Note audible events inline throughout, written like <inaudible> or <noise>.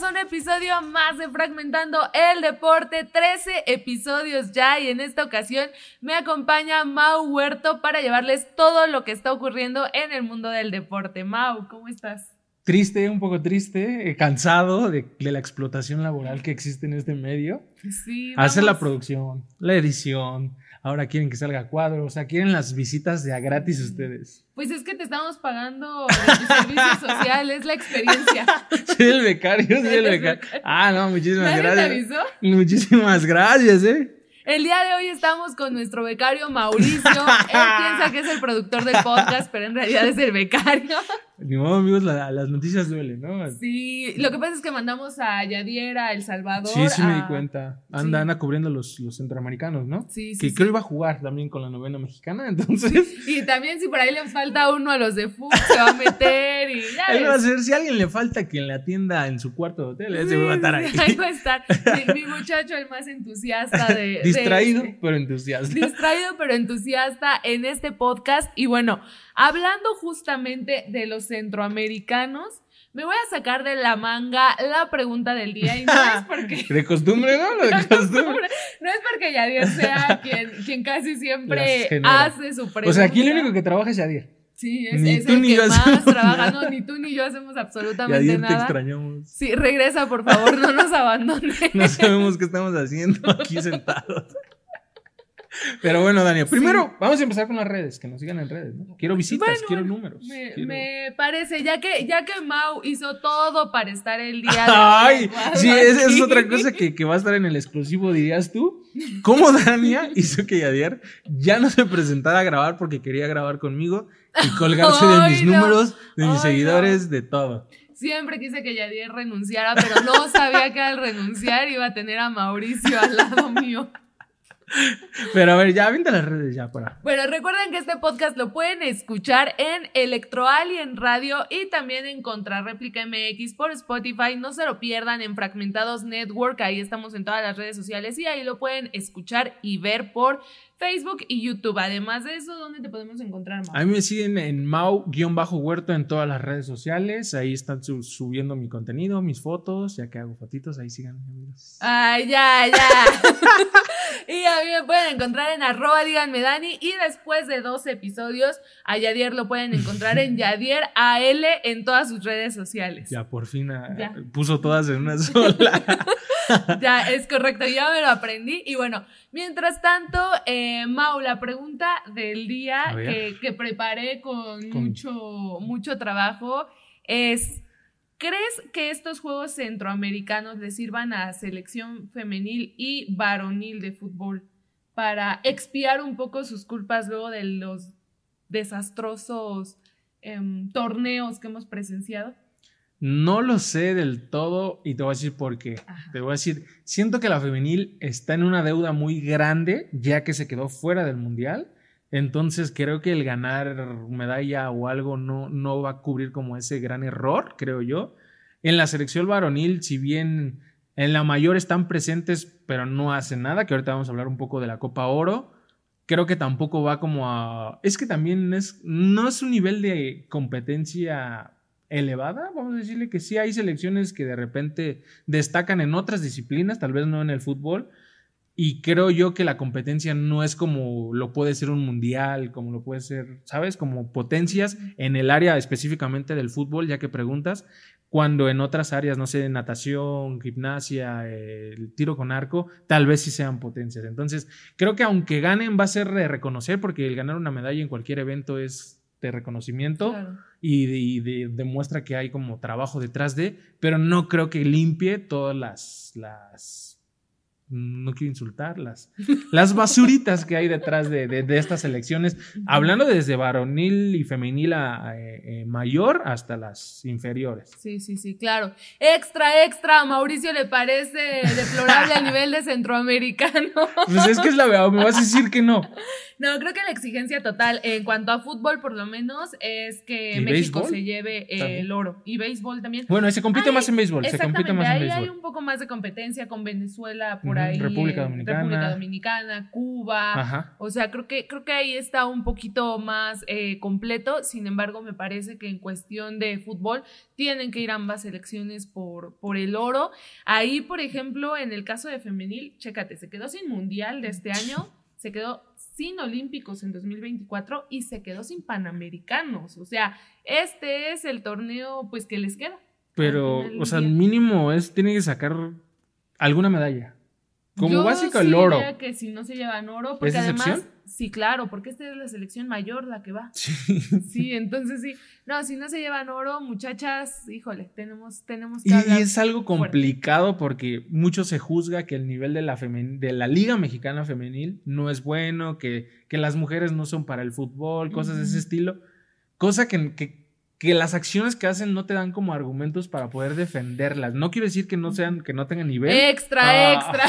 bienvenidos a un episodio más de Fragmentando el Deporte, 13 episodios ya y en esta ocasión me acompaña Mau Huerto para llevarles todo lo que está ocurriendo en el mundo del deporte. Mau, ¿cómo estás? Triste, un poco triste, eh, cansado de, de, la explotación laboral que existe en este medio. Sí. Hacer la producción, la edición, ahora quieren que salga cuadro, o sea, quieren las visitas de a gratis ustedes. Pues es que te estamos pagando tu servicio social, es la experiencia. <laughs> soy el becario, soy el becario. Ah, no, muchísimas ¿Nadie gracias. te avisó? Muchísimas gracias, eh. El día de hoy estamos con nuestro becario Mauricio. Él piensa que es el productor del podcast, pero en realidad es el becario. Ni modo, amigos, la- las noticias duelen, ¿no? Sí, lo que pasa es que mandamos a Yadiera, a El Salvador. Sí, sí me di cuenta. Anda, Sí. anda cubriendo los, los centroamericanos, ¿no? Sí, sí, Que sí. creo iba a jugar también con la novena mexicana, <laughs> entonces. Y también si por ahí le falta uno a los de fútbol, se va a meter y ya Él va a ser, si a alguien le falta quien le atienda en su cuarto de hotel, ese va a estar ahí. Ahí va a estar. Mi, mi muchacho, el más entusiasta de. de Distraído, este. pero entusiasta. distraído pero entusiasta en este podcast. Y bueno, hablando justamente de los centroamericanos, me voy a sacar de la manga la pregunta del día. Y no es <laughs> porque. De costumbre, ¿no? De <laughs> costumbre. No es porque Yadier sea quien, quien casi siempre hace su pregunta. O sea, aquí el único que trabaja es Yadir. Sí, es, Ni es tú el ni que yo más hacemos trabaja. nada. No, ni tú ni yo hacemos absolutamente Yadir, te nada. extrañamos. Sí, regresa, por favor, no nos <laughs> abandones. No sabemos qué estamos haciendo aquí sentados. Pero bueno, Dania, primero vamos a empezar con las redes, que nos sigan en redes. ¿no? Quiero visitas, Bueno, quiero números. Me, quiero- me parece, ya que, ya que Mau hizo todo para estar el día de <laughs> Ay, sí, esa es otra cosa que, que va a estar en el exclusivo, dirías tú. ¿Cómo Dania hizo que Yadier ya no se presentara a grabar porque quería grabar conmigo y <laughs> colgarse de mis no. números, de mis Ay, seguidores, de todo? Siempre quise que Yadier renunciara, pero no sabía que al renunciar iba a tener a Mauricio al lado mío. Pero a ver, ya vente las redes ya para. Bueno, recuerden que este podcast lo pueden escuchar en Electroalien Radio y también en Contrarréplica MX por Spotify. No se lo pierdan en Fragmentados Network. Ahí estamos en todas las redes sociales y ahí lo pueden escuchar y ver por Facebook y YouTube. Además de eso, ¿dónde te podemos encontrar, Mau? A mí me siguen en Mau-Huerto en todas las redes sociales. Ahí están su- subiendo mi contenido, mis fotos. Ya que hago fotitos, ahí sigan, amigos. Ay, ya, ya. <laughs> y a mí me pueden encontrar en arroba díganme Dani. Y después de dos episodios, a Yadier lo pueden encontrar en <laughs> Yadier AL en todas sus redes sociales. Ya por fin ah, Ya. puso todas en una sola. <laughs> Ya, es correcto, ya me lo aprendí. Y bueno, mientras tanto, eh, Mau, la pregunta del día que, que preparé con, Con- Mucho, mucho trabajo es, ¿crees que estos Juegos Centroamericanos le sirvan a selección femenil y varonil de fútbol para expiar un poco sus culpas luego de los desastrosos em, torneos que hemos presenciado? No lo sé del todo y te voy a decir por qué. Ajá. Te voy a decir, siento que la femenil está en una deuda muy grande ya que se quedó fuera del mundial. Entonces creo que el ganar medalla o algo no, no va a cubrir como ese gran error, creo yo. En la selección varonil, si bien en la mayor están presentes, pero no hacen nada, que ahorita vamos a hablar un poco de la Copa Oro, creo que tampoco va como a... Es que también es, no es un nivel de competencia elevada, vamos a decirle que sí hay selecciones que de repente destacan en otras disciplinas, tal vez no en el fútbol, y creo yo que la competencia no es como lo puede ser un mundial, como lo puede ser, ¿sabes? Como potencias en el área específicamente del fútbol, ya que preguntas, cuando en otras áreas, no sé, natación, gimnasia, el tiro con arco, tal vez sí sean potencias. Entonces, creo que aunque ganen va a ser reconocer, porque el ganar una medalla en cualquier evento es de reconocimiento Claro. y, de- y de- demuestra que hay como trabajo detrás de, pero no creo que limpie todas las, las no quiero insultarlas, <laughs> las basuritas que hay detrás de, de- estas elecciones, hablando desde varonil y femenil a, a, eh, eh, mayor hasta las inferiores. Sí, sí, sí, claro. Extra, extra, a Mauricio le parece deplorable a <laughs> nivel de centroamericano. Pues es que es la verdad, me vas a decir que no. No, creo que la exigencia total en cuanto a fútbol, por lo menos, es que México se lleve el oro. Y béisbol también. Bueno, se compite más en béisbol. Se compite más ahí en hay un poco más de competencia con Venezuela por ahí. República Dominicana. República Dominicana, Cuba. O sea, creo que, creo que ahí está un poquito más eh, completo. Sin embargo, me parece que en cuestión de fútbol tienen que ir ambas selecciones por, por el oro. Ahí, por ejemplo, en el caso de femenil, chécate, se quedó sin mundial de este año se quedó sin Olímpicos en 2024 y se quedó sin Panamericanos. O sea, este es el torneo pues que les queda. Pero, o sea, mínimo es, tiene que sacar alguna medalla. Como básico el oro. que si no se llevan oro, porque además, sí, claro, porque esta es la selección mayor la que va. <laughs> Sí. Sí, entonces sí. No, si no se llevan oro, muchachas, híjole, tenemos, tenemos que. Y, es algo complicado porque mucho se juzga que el nivel de la, de la Liga Mexicana Femenil no es bueno, que, que las mujeres no son para el fútbol, cosas de ese estilo. Cosa que, que que las acciones que hacen no te dan como argumentos para poder defenderlas. No quiere decir que no sean, que no tengan nivel. Extra, ah. extra.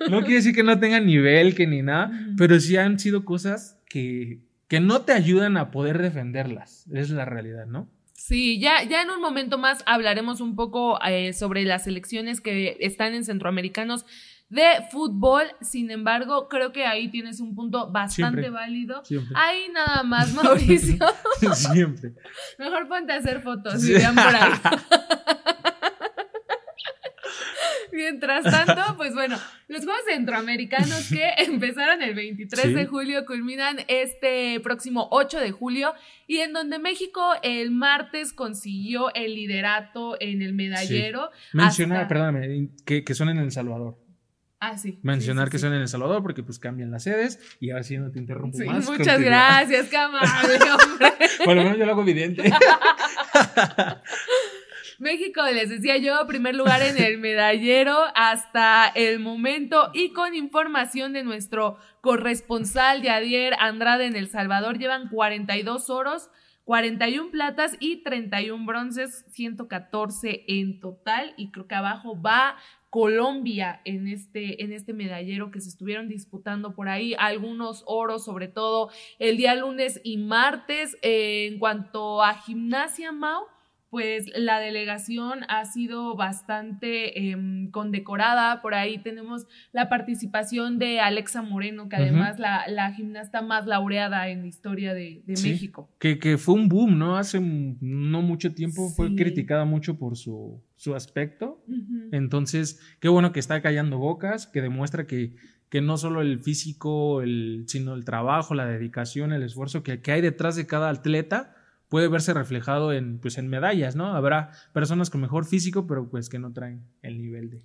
<laughs> no quiere decir que no tengan nivel, que ni nada, pero sí han sido cosas que, que no te ayudan a poder defenderlas. Es la realidad, ¿no? Sí, ya, ya en un momento más hablaremos un poco eh, sobre las elecciones que están en centroamericanos de fútbol. Sin embargo, creo que ahí tienes un punto bastante válido. Ahí nada más, <laughs> Mauricio. siempre. Mejor ponte a hacer fotos vean por ahí. <laughs> Mientras tanto, pues bueno, los Juegos Centroamericanos que <laughs> empezaron el 23 de julio culminan este próximo 8 de julio y en donde México el martes consiguió el liderato en el medallero. Menciona, perdóname, que, que son en El Salvador. Ah, sí. Mencionar que son en El Salvador porque pues cambian las sedes y ahora sí no te interrumpo más. Muchas gracias, qué hombre. <laughs> bueno, yo lo hago evidente. <laughs> México, les decía yo, primer lugar en el <laughs> medallero hasta el momento y con información de nuestro corresponsal Yadier Andrade en El Salvador, llevan 42 oros, 41 platas y 31 bronces, 114 en total y creo que abajo va Colombia en este, en este medallero que se estuvieron disputando por ahí, algunos oros sobre todo el día lunes y martes. Eh, en cuanto a gimnasia, Mau, pues la delegación ha sido bastante em, condecorada. Por ahí tenemos la participación de Alexa Moreno, que además la, la, gimnasta más laureada en la historia de, México. Que, que, fue un boom, ¿no? Hace no mucho tiempo fue criticada mucho por su, su aspecto. Entonces, qué bueno que está callando bocas, que demuestra que, que no solo el físico, el, sino el trabajo, la dedicación, el esfuerzo que, que hay detrás de cada atleta puede verse reflejado en, pues, en medallas, ¿no? Habrá personas con mejor físico, pero pues que no traen el nivel de,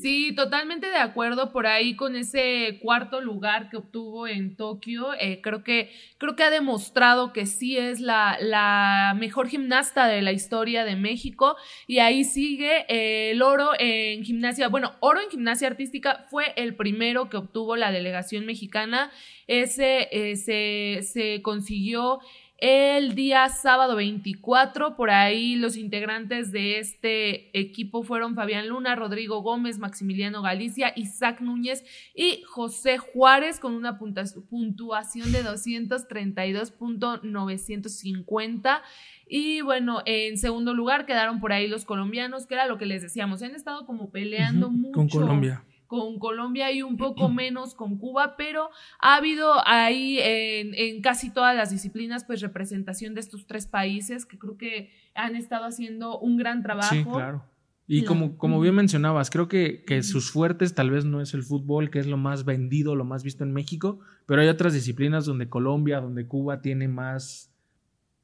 Sí, totalmente de acuerdo por ahí con ese cuarto lugar que obtuvo en Tokio. Eh, creo, que, creo que ha demostrado que sí es la, la mejor gimnasta de la historia de México. Y ahí sigue eh, el oro en gimnasia. Bueno, oro en gimnasia artística fue el primero que obtuvo la delegación mexicana. Ese eh, se, se consiguió el día sábado 24, por ahí los integrantes de este equipo fueron Fabián Luna, Rodrigo Gómez, Maximiliano Galicia, Isaac Núñez y José Juárez con una puntuación de 232.950. Y bueno, en segundo lugar quedaron por ahí los colombianos, que era lo que les decíamos, han estado como peleando mucho. Con Colombia con Colombia y un poco <clears throat> menos con Cuba, pero ha habido ahí en, casi todas las disciplinas pues representación de estos tres países que creo que han estado haciendo un gran trabajo. Sí, claro. Y como, como bien mencionabas, creo que, que, sus fuertes tal vez no es el fútbol, que es lo más vendido, lo más visto en México, pero hay otras disciplinas donde Colombia, donde Cuba tiene más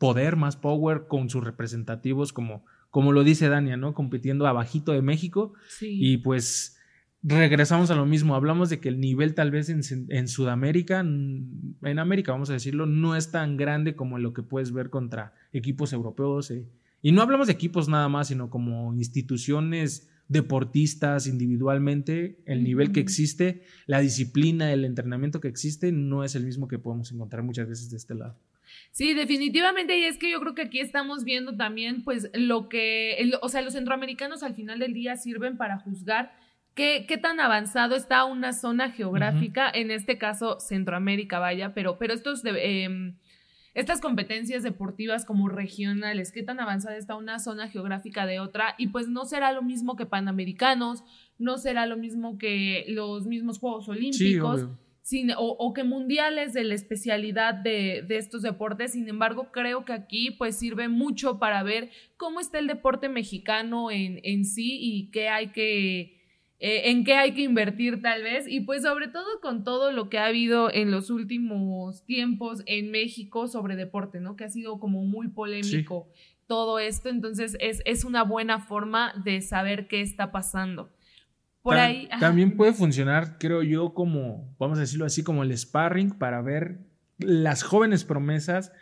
poder, más power con sus representativos, como, como lo dice Dania, ¿no? Compitiendo abajito de México. Sí. Y pues regresamos a lo mismo, hablamos de que el nivel tal vez en, Sudamérica, en América vamos a decirlo, no es tan grande como lo que puedes ver contra equipos europeos. Eh. Y no hablamos de equipos nada más, sino como instituciones deportistas individualmente, el nivel que existe, la disciplina, el entrenamiento que existe, no es el mismo que podemos encontrar muchas veces de este lado. Sí, definitivamente, y es que yo creo que aquí estamos viendo también, pues, lo que, o sea, los centroamericanos al final del día sirven para juzgar ¿Qué, ¿Qué, tan avanzado está una zona geográfica, en este caso Centroamérica, vaya, pero, pero estos em, estas competencias deportivas como regionales, qué tan avanzada está una zona geográfica de otra, y pues no será lo mismo que Panamericanos, no será lo mismo que los mismos Juegos Olímpicos. o, que mundiales de la especialidad de, estos deportes. Sin embargo, creo que aquí pues sirve mucho para ver cómo está el deporte mexicano en, en sí y qué hay que, eh, en qué hay que invertir tal vez y pues sobre todo con todo lo que ha habido en los últimos tiempos en México sobre deporte, ¿no? Que ha sido como muy polémico todo esto, entonces es, es, una buena forma de saber qué está pasando. Por ahí... También puede funcionar, creo yo, como, vamos a decirlo así, como el sparring para ver las jóvenes promesas,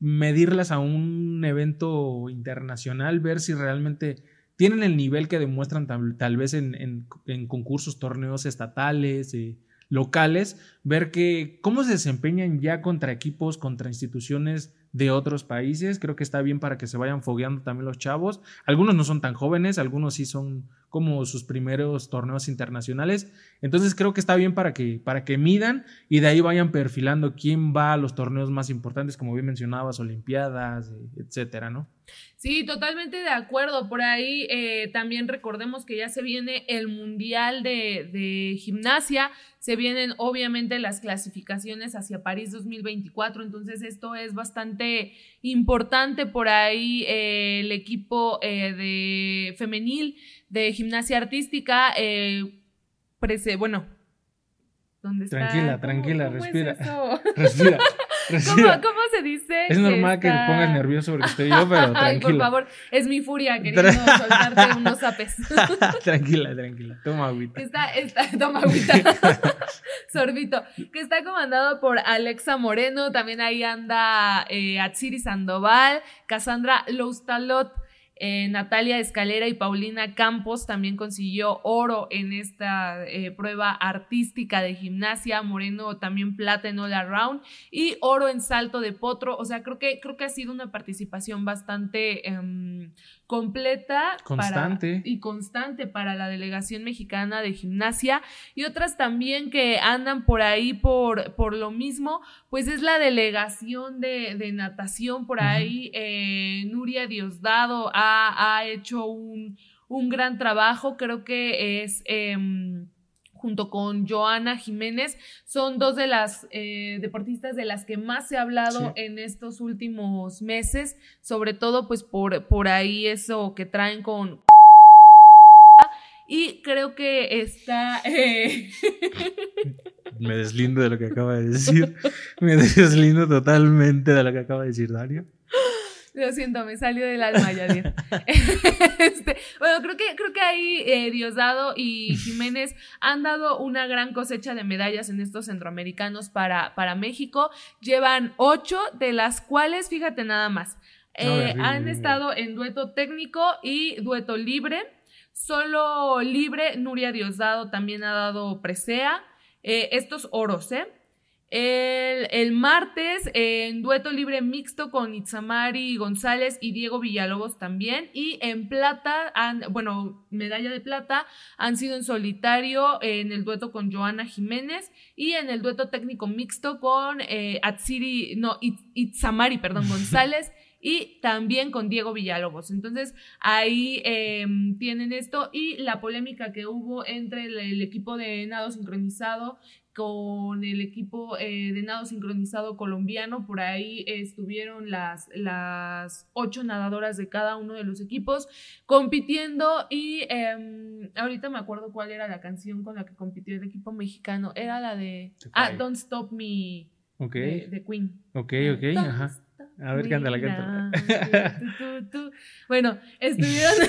medirlas a un evento internacional, ver si realmente tienen el nivel que demuestran tal, vez en, concursos, torneos estatales, eh, locales, ver que cómo se desempeñan ya contra equipos, contra instituciones de otros países. Creo que está bien para que se vayan fogueando también los chavos. Algunos no son tan jóvenes, algunos sí son como sus primeros torneos internacionales. Entonces creo que está bien para que, para que midan y de ahí vayan perfilando quién va a los torneos más importantes, como bien mencionabas, Olimpiadas, etcétera, ¿no? Sí, totalmente de acuerdo. Por ahí eh, también recordemos que ya se viene el Mundial de, de, Gimnasia, se vienen obviamente las clasificaciones hacia París 2024, entonces esto es bastante importante. Por ahí eh, el equipo eh, de femenil de gimnasia artística, bueno, ¿dónde está? Tranquila, tranquila, respira. <laughs> respira. ¿Cómo, se dice? Es normal que te pongas nervioso porque estoy yo, pero tranquila. <laughs> Ay, por favor, es mi furia <laughs> queriendo soltarte unos apes. <laughs> tranquila, tranquila. Toma agüita. Está, está, toma agüita. Sorbito. Que está comandado por Alexa Moreno. También ahí anda eh, Atsiri Sandoval, Cassandra Loustalot. Eh, Natalia Escalera y Paulina Campos también consiguió oro en esta eh, prueba artística de gimnasia. Moreno también plata en all around y oro en salto de potro. O sea, creo que, creo que ha sido una participación bastante em, completa constante. y constante para la delegación mexicana de gimnasia y otras también que andan por ahí por, por lo mismo, pues es la delegación de, natación por ahí. Eh, Nuria Diosdado ha, ha hecho un, un, gran trabajo, creo que es... Em, junto con Joana Jiménez, son dos de las eh, deportistas de las que más se ha hablado en estos últimos meses, sobre todo pues por, por ahí eso que traen con... Y creo que está... Eh, <laughs> Me deslindo de lo que acaba de decir. Me deslindo totalmente de lo que acaba de decir Dario. Lo siento, me salió del alma, ya <laughs> este, bueno, creo que, creo que ahí eh, Diosdado y <laughs> Jiménez han dado una gran cosecha de medallas en estos centroamericanos para, para México. Llevan ocho, de las cuales, fíjate nada más, eh, han estado en dueto técnico y dueto libre. Solo libre, Nuria Diosdado también ha dado presea. Eh, estos oros, ¿eh? El, martes en dueto libre mixto con Itzamari González y Diego Villalobos también. Y en plata, bueno, medalla de plata, han sido en solitario en el dueto con Joana Jiménez y en el dueto técnico mixto con eh, Atsiri, no, Itzamari, perdón, <laughs> González. y también con Diego Villalobos. Entonces ahí em, tienen esto y la polémica que hubo entre el equipo de nado sincronizado con el equipo eh, de nado sincronizado colombiano. Por ahí estuvieron las, las ocho nadadoras de cada uno de los equipos compitiendo y em, ahorita me acuerdo cuál era la canción con la que compitió el equipo mexicano. Era la de ah, Don't Stop Me de, Queen. Ok, ok, ajá. A ver, canta la canta. Bueno, <laughs> estuvieron...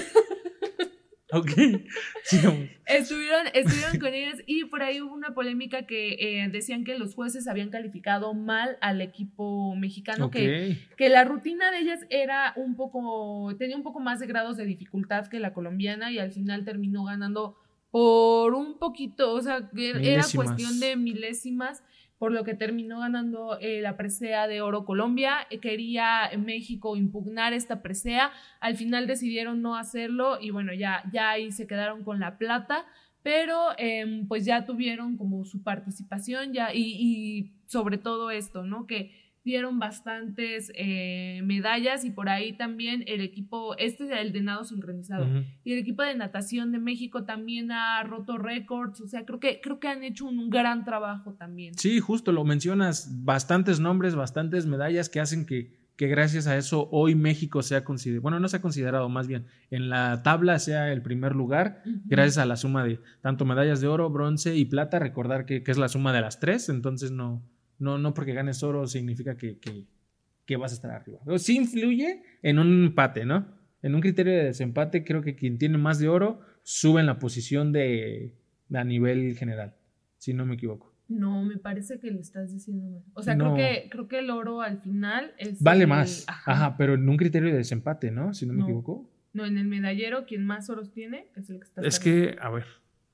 Ok, <laughs> sigamos. Estuvieron, estuvieron con ellas y por ahí hubo una polémica que eh, decían que los jueces habían calificado mal al equipo mexicano, que, que la rutina de ellas era un poco, tenía un poco más de grados de dificultad que la colombiana y al final terminó ganando por un poquito, o sea, era cuestión de milésimas por lo que terminó ganando eh, la presea de oro Colombia. Eh, quería México impugnar esta presea, al final decidieron no hacerlo y bueno, ya, ya ahí se quedaron con la plata. pero em, pues ya tuvieron como su participación ya y, y sobre todo esto, ¿no? Que dieron bastantes eh, medallas y por ahí también el equipo, este es el de nado sincronizado, y el equipo de natación de México también ha roto récords, o sea, creo que, creo que han hecho un gran trabajo también. Sí, justo lo mencionas, bastantes nombres, bastantes medallas que hacen que, que gracias a eso hoy México sea considerado, bueno, no se ha considerado más bien, en la tabla sea el primer lugar, gracias a la suma de tanto medallas de oro, bronce y plata, recordar que, que es la suma de las tres, entonces no, no, no porque ganes oro significa que, que, que vas a estar arriba. Pero sí influye en un empate, ¿no? En un criterio de desempate, creo que quien tiene más de oro sube en la posición de, a nivel general, si no me equivoco. No, me parece que le estás diciendo mal. O sea, No. creo que creo que el oro al final es Vale el- más. Ajá. pero en un criterio de desempate, ¿no? Si no me No. equivoco. No, en el medallero quien más oros tiene es el que está. Es arriba. que, a ver,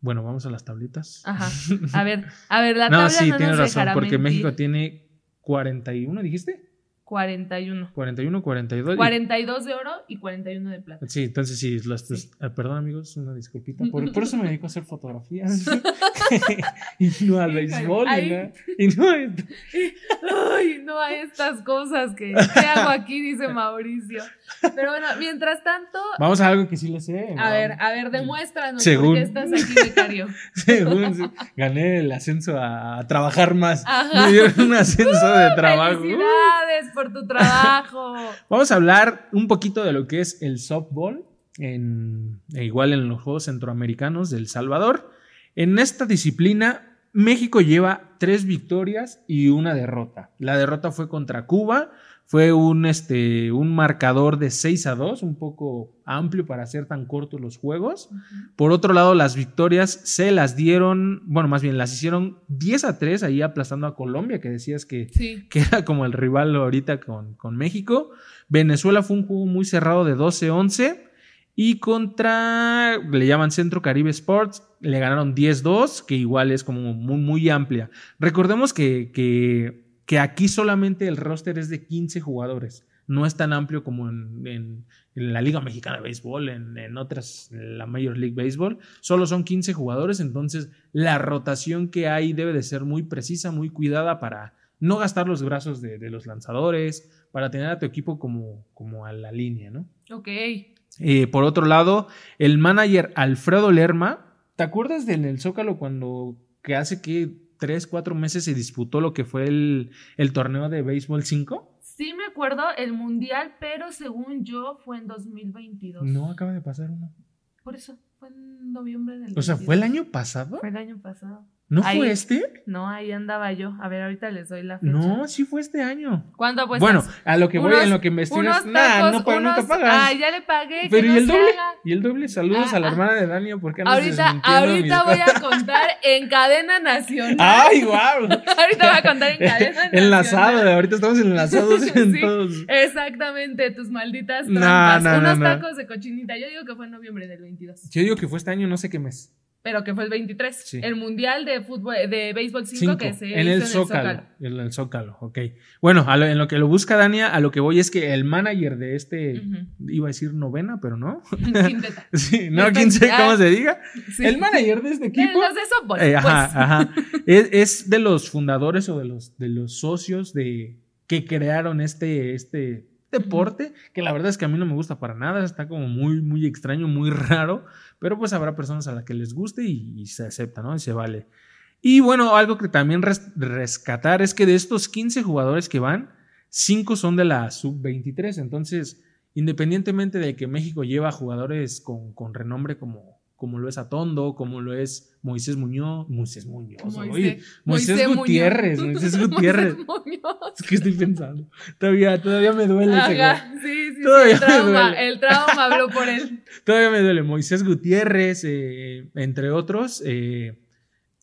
bueno, vamos a las tablitas. Ajá. <laughs> A ver, a ver, la no, tabla sí, no tienes nos razón, porque mentir. México tiene 41, ¿dijiste? 41. 41, 42. y- 42 de oro y 41 de plata. Sí, entonces sí, las, Sí. ah, perdón amigos, una disculpita. Por, por eso me dedico a hacer fotografías. y no al béisbol. Y no, y no a. <laughs> Ay, no hay estas cosas que ¿qué hago aquí? Dice Mauricio. Pero bueno, mientras tanto, Vamos a algo que sí le sé. a ver, a ver, demuéstranos Según- por qué estás aquí, becario. <laughs> Según sí, gané el ascenso a, a trabajar más. Ajá. Me dieron un ascenso de <laughs> trabajo. Felicidades por tu trabajo. <laughs> Vamos a hablar un poquito de lo que es el softball, en, e igual en los Juegos Centroamericanos de El Salvador. En esta disciplina, México lleva tres victorias y una derrota. La derrota fue contra Cuba, fue un, este, un marcador de 6 a 2, un poco amplio para hacer tan cortos los juegos. Por otro lado, las victorias se las dieron, bueno, más bien las hicieron 10 a 3, ahí aplastando a Colombia, que decías que, Sí. que era como el rival ahorita con, con México. Venezuela fue un juego muy cerrado de 12-11. Y contra, le llaman Centro Caribe Sports, le ganaron 10-2, que igual es como muy, muy amplia. Recordemos que, que, que aquí solamente el roster es de 15 jugadores. No es tan amplio como en, en- en la Liga Mexicana de Béisbol, en, en otras, en la Major League Baseball. Solo son 15 jugadores, entonces la rotación que hay debe de ser muy precisa, muy cuidada para no gastar los brazos de, de los lanzadores, para tener a tu equipo como, como a la línea, ¿no? Ok. Eh, por otro lado, el manager Alfredo Lerma, ¿te acuerdas de en el Zócalo cuando que hace que tres, cuatro meses se disputó lo que fue el, el torneo de béisbol 5? Sí me acuerdo el mundial, pero según yo fue en 2022. No, acaba de pasar uno. Por eso, fue en noviembre del O sea, ¿fue el 22. año pasado? Fue el año pasado. ¿No Ahí- fue este? No, ahí andaba yo. A ver, ahorita les doy la fecha. No, sí fue este año. ¿Cuándo apuestas? Bueno, a lo que voy, Unos- en lo que investigas. unos Nah, no, pa- nunca unos- pagas. Ah, ya le pagué. que Pero no ¿y el doble? haga. ¿Y el doble? Saludos Ah, a la ah. hermana de Dani, ¿por qué andas Ahorita, ahorita voy cosas? a contar en cadena nacional. ¡Ay, guau! <laughs> ahorita voy a contar en cadena <laughs> nacional. Enlazado, ahorita estamos enlazados <laughs> en todos. Exactamente, tus malditas No, trampas. no, no, Unos no. tacos de cochinita. Yo digo que fue en noviembre del 22. Yo digo que fue este año, no sé qué mes. Pero que fue el 23. Sí. El mundial de fútbol, de béisbol 5 Cinco, que se en hizo el Zócalo. Zócalo. En el Zócalo, ok. Bueno, a lo- en lo que lo busca Dania, a lo que voy es que el manager de este, iba a decir novena, pero no. <laughs> Quinteta. <laughs> sí, no, quién sé cómo se diga. Sí. El manager de este De equipo. los de softball. Eh, ajá, pues. ajá. <laughs> Es, es de los fundadores o de los, de los socios de que crearon este, este deporte, que la verdad es que a mí no me gusta para nada, está como muy, muy extraño, muy <laughs> raro, pero pues habrá personas a las que les guste y, se acepta, ¿no? Y se vale. Y bueno, algo que también res- rescatar es que de estos 15 jugadores que van, 5 son de la sub-23, entonces, independientemente de que México lleva jugadores con, con renombre como, como lo es Atondo, como lo es Moisés Muñoz, Moisés Muñoz, Moisés- oye, Moisés, Moisés Gutiérrez, Muñoz. Moisés <laughs> Gutiérrez. Moisés Muñoz. Es que estoy pensando. Todavía, todavía me duele. Ajá, sí, sí, sí, Todavía el me trauma, el trauma habló por él. <laughs> Todavía me duele. Moisés Gutiérrez, eh, entre otros. eh,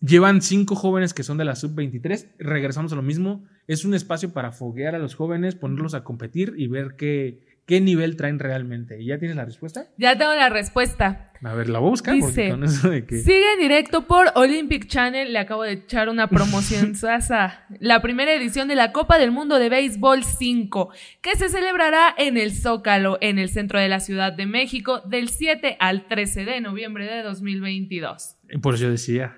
llevan cinco jóvenes que son de la sub-23. Regresamos a lo mismo. Es un espacio para foguear a los jóvenes, ponerlos a competir y ver qué, qué nivel traen realmente. ¿Y ya tienes la respuesta? Ya tengo la respuesta. A ver, la voy a buscar porque Dice, con eso de que. Sigue en directo por Olympic Channel. Le acabo de echar una promoción <laughs> sasa. La primera edición de la Copa del Mundo de Béisbol 5, que se celebrará en el Zócalo, en el centro de la Ciudad de México, del 7 al 13 de noviembre de 2022. Por eso yo decía.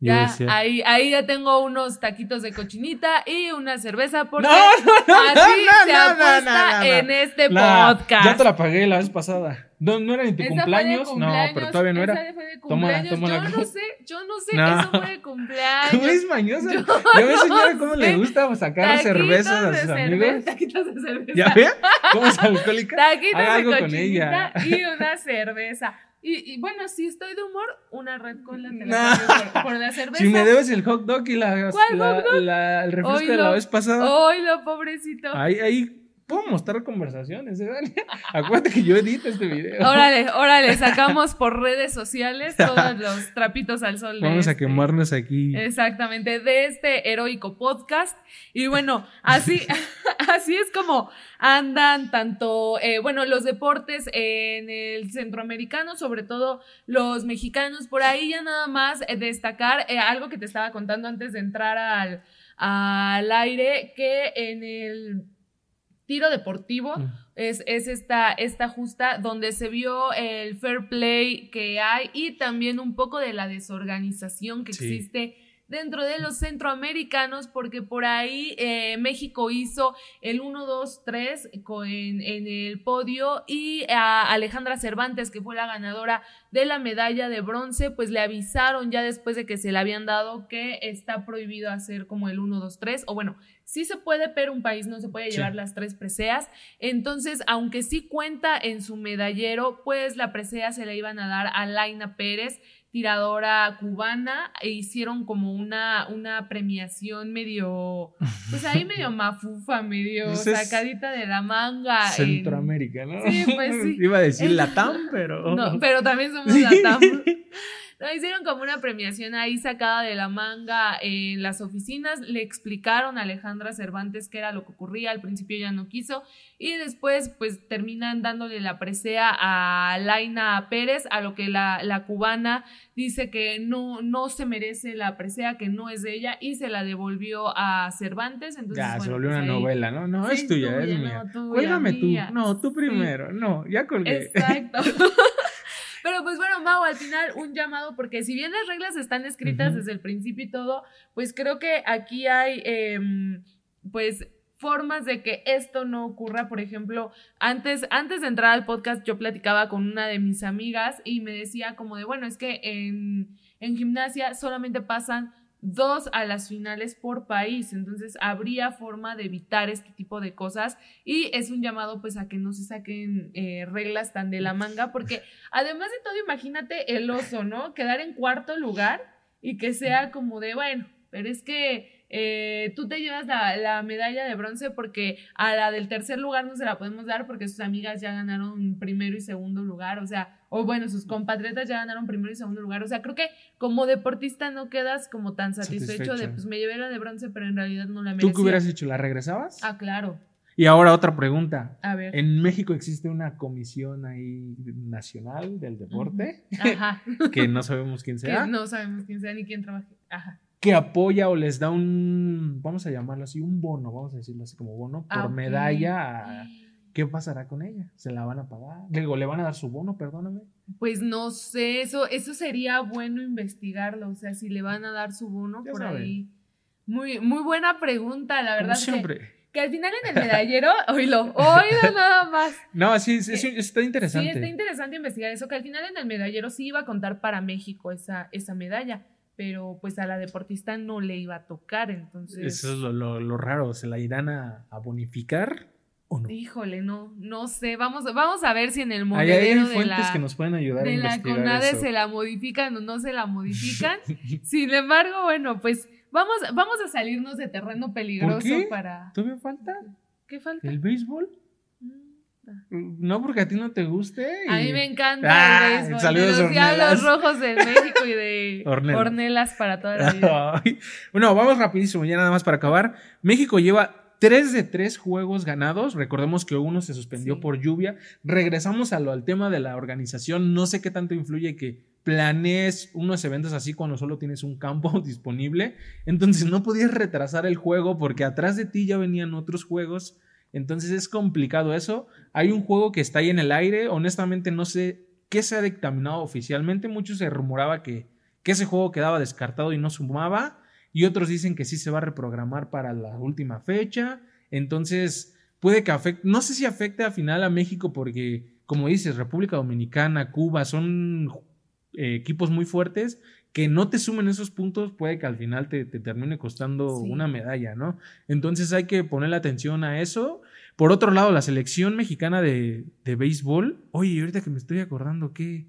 Ya, decía. ahí, ahí ya tengo unos taquitos de cochinita y una cerveza porque No, no, no, así no, se no, no, apuesta no, no, no. en este podcast. Ya te la pagué la vez pasada. No, no era ni tu Esa cumpleaños. No, pero todavía no era. esa fue de Toma, cumpleaños. toma la yo no sé, yo no sé, No. eso fue de cumpleaños. ¿Cómo es mañosa? Yo señora, no cómo le gusta sacar cervezas a sus de amigos. Taquitos de cerveza. ¿Ya ve? ¿Cómo es alcohólica? Taquitos Haga algo de con cochinita ella. y una cerveza. Y, y bueno, si estoy de humor, una red cola te la No. por, por la cerveza. Si me debes el hot dog y la, ¿Cuál la- dog? la- el refresco de la vez pasada. Ay, lo pobrecito. Ahí, ahí puedo mostrar conversaciones, ¿eh? <laughs> Acuérdate que yo edito este video. Órale, órale, <laughs> sacamos por redes sociales todos los trapitos al sol. Vamos a este. quemarnos aquí. Exactamente, de este heroico podcast. Y bueno, así, <laughs> así es como andan tanto, eh, bueno, los deportes en el centroamericano, sobre todo los mexicanos. Por ahí ya nada más eh, destacar eh, algo que te estaba contando antes de entrar al, al aire, que en el tiro deportivo Mm. es, es esta, esta justa donde se vio el fair play que hay y también un poco de la desorganización que Sí. existe dentro de los centroamericanos, porque por ahí eh, México hizo el 1-2-3 co- en, en el podio y a Alejandra Cervantes, que fue la ganadora de la medalla de bronce, pues le avisaron ya después de que se le habían dado que está prohibido hacer como el 1-2-3, o bueno, sí se puede, pero un país no se puede Sí. llevar las tres preseas. Entonces, aunque sí cuenta en su medallero, pues la presea se la iban a dar a Laina Pérez, tiradora cubana, e hicieron como una, una premiación medio, pues ahí <laughs> medio mafufa, medio Pues es sacadita de la manga. en- Centroamérica, ¿no? Sí, pues sí. <laughs> Iba a decir Latam, <laughs> pero. No, pero también somos. Latam. No, hicieron como una premiación ahí sacada de la manga en las oficinas. Le explicaron a Alejandra Cervantes qué era lo que ocurría. Al principio ya no quiso. Y después, pues terminan dándole la presea a Laina Pérez, a lo que la, la cubana dice que no, no se merece la presea, que no es de ella, y se la devolvió a Cervantes. Entonces, Ya, se volvió pues una ahí- novela, ¿no? No, Sí, es tuya, es mía. no, tuya, Cuélgame tú. No, tú Sí. primero. No, ya colgué. Exacto. <laughs> Pero pues bueno, Mau, al final un llamado, porque si bien las reglas están escritas desde el principio y todo, pues creo que aquí hay, em, pues formas de que esto no ocurra. Por ejemplo, antes, antes de entrar al podcast yo platicaba con una de mis amigas y me decía como de, bueno, es que en, en gimnasia solamente pasan dos a las finales por país, entonces habría forma de evitar este tipo de cosas y es un llamado pues a que no se saquen eh, reglas tan de la manga, porque además de todo imagínate el oso, ¿no? Quedar en cuarto lugar y que sea como de, bueno, pero es que eh, tú te llevas la, la medalla de bronce porque a la del tercer lugar no se la podemos dar porque sus amigas ya ganaron primero y segundo lugar, o sea, o bueno, sus compatriotas ya ganaron primero y segundo lugar, o sea, creo que como deportista no quedas como tan satisfecho, de, pues me llevé la de bronce, pero en realidad no la ¿Tú merecía. qué hubieras hecho? ¿La regresabas? Ah, claro. Y ahora otra pregunta. A ver. En México existe una comisión ahí nacional del deporte, Ajá. <laughs> que no sabemos quién <laughs> que sea, no sabemos quién sea ni quién trabaje. Ajá. Que apoya o les da un, vamos a llamarlo así, un bono, vamos a decirlo así como bono, por Ah, ok. medalla. a- ¿Qué pasará con ella? ¿Se la van a pagar? Digo, ¿le van a dar su bono? Perdóname. Pues no sé, eso, eso sería bueno investigarlo, o sea, si le van a dar su bono Ya por saben. ahí. Muy, muy buena pregunta, la Como verdad. Que, siempre. que al final en el medallero, <laughs> oílo, oílo nada más. No, sí, es- es- está interesante. Sí, está interesante investigar eso, que al final en el medallero sí iba a contar para México esa, esa medalla, pero pues a la deportista no le iba a tocar, entonces... Eso es lo, lo- lo raro. ¿Se la irán a, a bonificar o no? Híjole, no, no sé, vamos, vamos a ver si en el Ahí hay monedero de la... que nos pueden ayudar a de la CONADE eso. se la modifican o no se la modifican. <laughs> Sin embargo, bueno, pues vamos, vamos a salirnos de terreno peligroso qué? para. ¿Todavía falta? ¿Qué falta? ¿El béisbol? No, porque a ti no te guste. A mí me encanta Ah, el béisbol. saludos, de los Diablos. Rojos de México y de <laughs> Ornelas. Ornelas para toda la vida. Bueno, vamos rapidísimo, ya nada más para acabar. México lleva Tres de tres juegos ganados. Recordemos que uno se suspendió Sí. por lluvia. Regresamos a lo, al tema de la organización. No sé qué tanto influye que planees unos eventos así cuando solo tienes un campo <laughs> disponible. Entonces no podías retrasar el juego porque atrás de ti ya venían otros juegos. Entonces es complicado eso. Hay un juego que está ahí en el aire. Honestamente no sé qué se ha dictaminado oficialmente. Muchos se rumoraba que, que ese juego quedaba descartado y no sumaba. Y otros dicen que sí se va a reprogramar para la última fecha. Entonces puede que afecte, no sé si afecte a final a México porque, como dices, República Dominicana, Cuba son eh, equipos muy fuertes que no te sumen esos puntos, puede que al final te, te termine costando Sí. una medalla, ¿no? Entonces hay que ponerle atención a eso. Por otro lado, la selección mexicana de, de béisbol, oye, ahorita que me estoy acordando que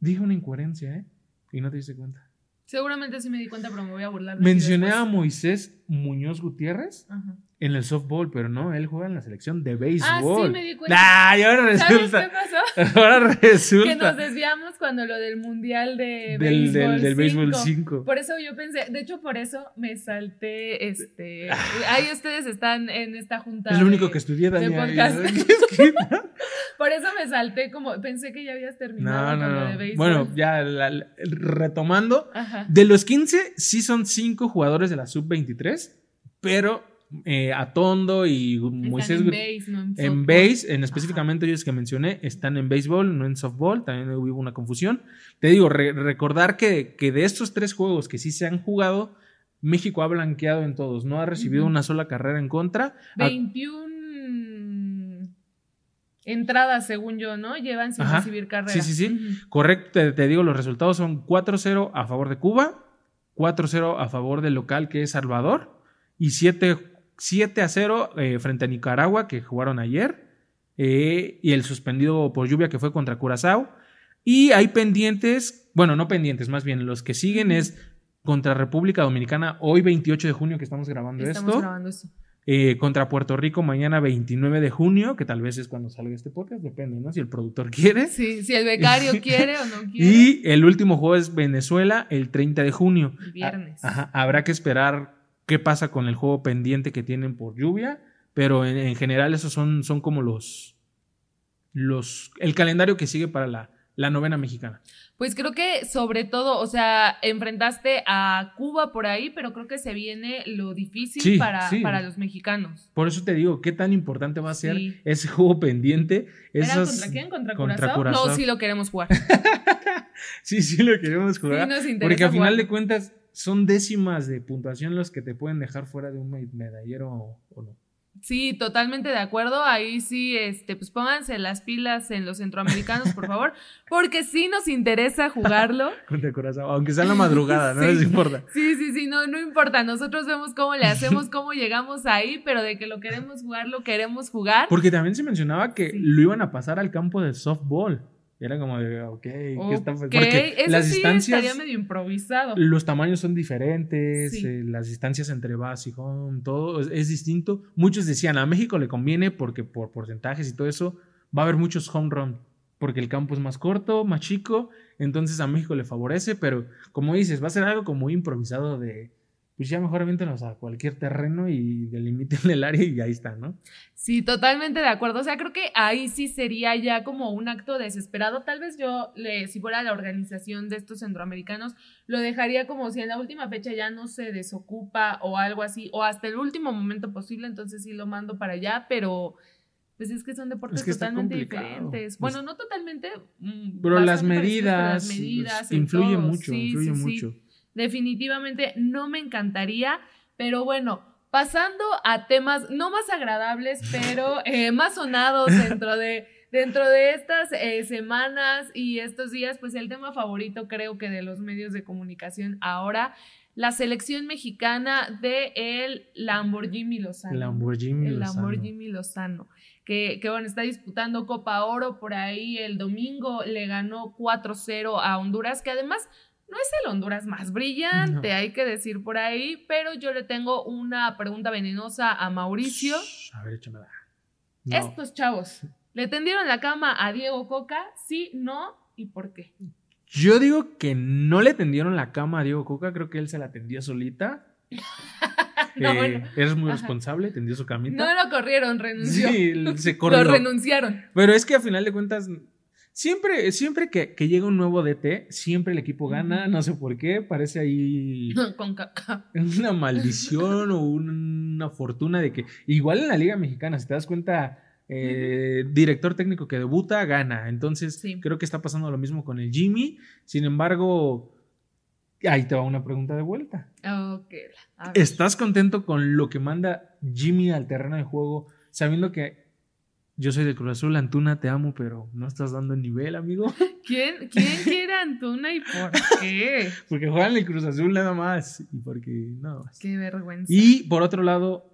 dije una incoherencia, ¿eh? Y no te diste cuenta. Seguramente sí me di cuenta, pero me voy a burlar. Mencioné a. Moisés Muñoz Gutiérrez Ajá. En el softball, pero no, él juega en la selección de béisbol. Ah, sí, me di cuenta. ¡Ay, ahora ¿Sabes qué <laughs> resulta! pasó? Ahora Que nos resulta. desviamos cuando lo del mundial de Del, béisbol del béisbol 5. 5. Por eso yo pensé, de hecho por eso me salté, este, ahí ustedes están en esta junta. Es lo único de- que estudié, de podcast. <laughs> Por eso me salté como, pensé que ya habías terminado No, con no, lo de béisbol. Bueno, ya la- la- retomando. Ajá. De los 15, sí son 5 jugadores de la sub-23, pero eh, Atondo y Moisés en base, no en En softball. base, en específicamente ellos que mencioné, están en béisbol, no en softball, también hubo una confusión. Te digo, re- recordar que, que de estos tres juegos que sí se han jugado, México ha blanqueado en todos, no ha recibido una sola carrera en contra. A- 21 entradas, según yo, ¿no? Llevan sin Ajá. recibir carrera. Sí, sí, sí. Correcto, te, te digo, los resultados son 4-0 a favor de Cuba, 4-0 a favor del local que es Salvador y 7, 7 a 0 eh, frente a Nicaragua que jugaron ayer eh, y el suspendido por lluvia que fue contra Curazao. Y hay pendientes, bueno, no pendientes, más bien los que siguen es contra República Dominicana hoy 28 de junio que estamos grabando Estamos esto. grabando esto. Eh, contra Puerto Rico mañana 29 de junio, que tal vez es cuando salga este podcast, depende, ¿no? Si el productor quiere. <laughs> Sí, si el becario <laughs> quiere o no quiere. Y el último juego es Venezuela el 30 de junio. El viernes. Ajá, habrá que esperar qué pasa con el juego pendiente que tienen por lluvia, pero en, en general esos son, son como los, los el calendario que sigue para la, la novena mexicana. Pues creo que sobre todo, o sea, enfrentaste a Cuba por ahí, pero creo que se viene lo difícil Sí, para, sí. para los mexicanos. Por eso te digo, qué tan importante va a ser Sí. ese juego pendiente. ¿Era Esos- contra quién? ¿Contra, contra Curazao? No, sí lo queremos jugar. <laughs> Sí, sí lo queremos jugar. Nos porque a final de cuentas son décimas de puntuación los que te pueden dejar fuera de un me- medallero o, o no. Sí, totalmente de acuerdo. Ahí sí, este, pues pónganse las pilas en los centroamericanos, por favor, <laughs> porque sí nos interesa jugarlo. <laughs> Contra Curazao, aunque sea en la madrugada, no <laughs> Sí. les importa. Sí, sí, sí, no, no importa. Nosotros vemos cómo le hacemos, cómo llegamos ahí, pero de que lo queremos jugar, lo queremos jugar. Porque también se mencionaba que Sí. lo iban a pasar al campo de softball. Era como de, ok, ¿qué está Ok, Porque eso las sí distancias, estaría medio improvisado. los tamaños son diferentes, Sí. eh, las distancias entre base y home, todo es, es distinto. Muchos decían, a México le conviene porque por porcentajes y todo eso va a haber muchos home run, porque el campo es más corto, más chico, entonces a México le favorece, pero como dices, va a ser algo como muy improvisado de, pues ya mejor aviéntenos a cualquier terreno y delimiten el área y ahí está, ¿no? Sí, totalmente de acuerdo. O sea, creo que ahí sí sería ya como un acto desesperado. Tal vez yo, le, si fuera la organización de estos centroamericanos, lo dejaría como si en la última fecha ya no se desocupa o algo así, o hasta el último momento posible, entonces sí lo mando para allá, pero pues es que son deportes Es que está totalmente diferentes. Bueno, no totalmente. mm, Pero las medidas, las medidas en influye todo. mucho, Sí, influye sí, sí. Definitivamente no me encantaría, pero bueno, pasando a temas no más agradables, pero <laughs> eh, más sonados dentro de, dentro de estas eh, semanas y estos días, pues el tema favorito creo que de los medios de comunicación ahora, la selección mexicana de el Lamborghini Lozano. Lamborghini El Lozano. Lamborghini Lozano. Que, que bueno, está disputando Copa Oro por ahí el domingo, le ganó 4-0 a Honduras, que además no es el Honduras más brillante, No. hay que decir por ahí, pero yo le tengo una pregunta venenosa a Mauricio. Shh, A ver, échamela. No. Estos chavos, ¿le tendieron la cama a Diego Coca? Sí, no, ¿y por qué? Yo digo que no le tendieron la cama a Diego Coca, creo que él se la tendió solita. <laughs> No, Eh, bueno. eres muy Ajá. responsable, tendió su camita. No lo corrieron, renunció. sí, se <laughs> corrió. Lo renunciaron. Pero es que a final de cuentas, siempre, siempre que, que llega un nuevo DT, siempre el equipo gana, no sé por qué, parece ahí <laughs> Con caca. una maldición o una fortuna de que, igual en la Liga Mexicana, si te das cuenta, eh, director técnico que debuta, gana. Entonces, Sí. creo que está pasando lo mismo con el Jimmy. Sin embargo, ahí te va una pregunta de vuelta. ¿Estás contento con lo que manda Jimmy al terreno de juego, sabiendo que yo soy de Cruz Azul, Antuna, te amo, pero no estás dando el nivel, amigo? <laughs> ¿Quién, ¿Quién quiere Antuna y por qué? <laughs> Porque juegan en el Cruz Azul nada más y porque nada más. Qué vergüenza. Y por otro lado,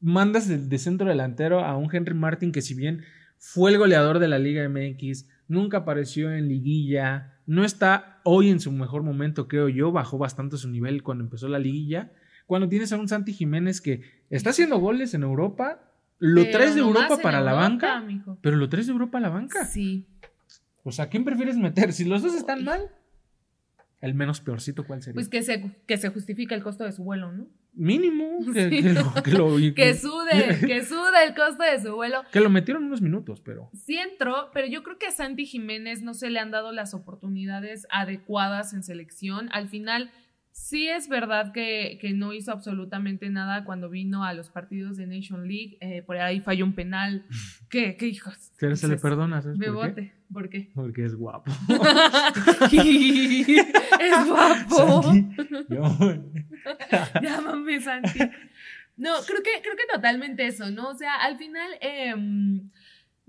mandas de, de centro delantero a un Henry Martin que si bien fue el goleador de la Liga MX, nunca apareció en liguilla, no está hoy en su mejor momento, creo yo, bajó bastante su nivel cuando empezó la liguilla. Cuando tienes a un Santi Jiménez que está haciendo goles en Europa, lo Pero traes de Europa para la banca, mijo. pero lo traes de Europa a la banca. Sí. O sea, ¿quién prefieres meter? Si los dos están mal, el menos peorcito, ¿cuál sería? Pues que se, que se justifica el costo de su vuelo, ¿no? Mínimo, <laughs> que, Sí. que lo, que lo- <laughs> Que <laughs> sude, que sude el costo de su vuelo. que lo metieron unos minutos, pero Sí entró, pero yo creo que a Santi Jiménez no se le han dado las oportunidades adecuadas en selección. Al final, sí es verdad que, que no hizo absolutamente nada cuando vino a los partidos de Nation League. Eh, por ahí falló un penal. <laughs> ¿Qué, qué hijos? se, se le perdona, ¿sabes por qué? Bebote. ¿Por qué? Porque es guapo. <laughs> es guapo. Santi, <laughs> Llámame Santi. No, creo que, creo que totalmente eso, ¿no? O sea, al final, em,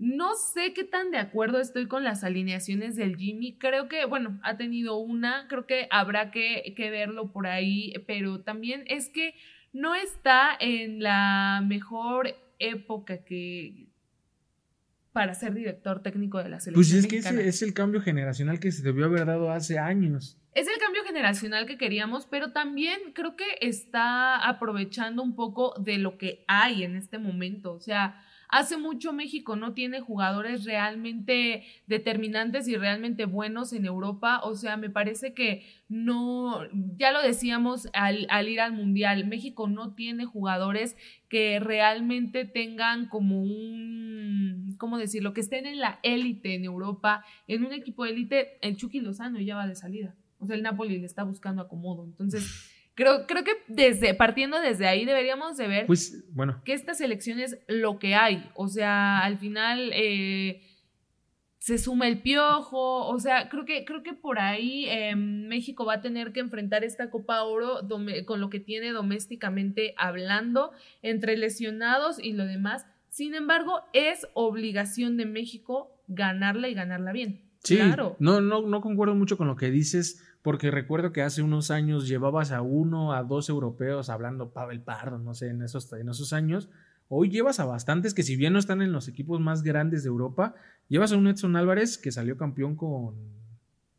no sé qué tan de acuerdo estoy con las alineaciones del Jimmy. Creo que, bueno, ha tenido una, creo que habrá que, que verlo por ahí, pero también es que no está en la mejor época que para ser director técnico de la selección. Pues es que ese es el cambio generacional que se debió haber dado hace años. Es el cambio generacional que queríamos, pero también creo que está aprovechando un poco de lo que hay en este momento. O sea, hace mucho México no tiene jugadores realmente determinantes y realmente buenos en Europa. O sea, me parece que no, ya lo decíamos al, al ir al Mundial, México no tiene jugadores que realmente tengan como un, ¿cómo decirlo? Que estén en la élite en Europa, en un equipo élite, el Chucky Lozano ya va de salida. O sea, el Napoli le está buscando acomodo. Entonces, creo, creo que desde, partiendo desde ahí deberíamos de ver Pues bueno, que esta selección es lo que hay. O sea, al final eh, se suma el piojo. O sea, creo que, creo que por ahí eh, México va a tener que enfrentar esta Copa Oro con lo que tiene domésticamente hablando, entre lesionados y lo demás. Sin embargo, es obligación de México ganarla y ganarla bien. sí, Claro. no, no, no concuerdo mucho con lo que dices, porque recuerdo que hace unos años llevabas a uno, a dos europeos hablando Pavel Pardo, no sé, en esos, en esos años. Hoy llevas a bastantes que si bien no están en los equipos más grandes de Europa, llevas a un Edson Álvarez que salió campeón con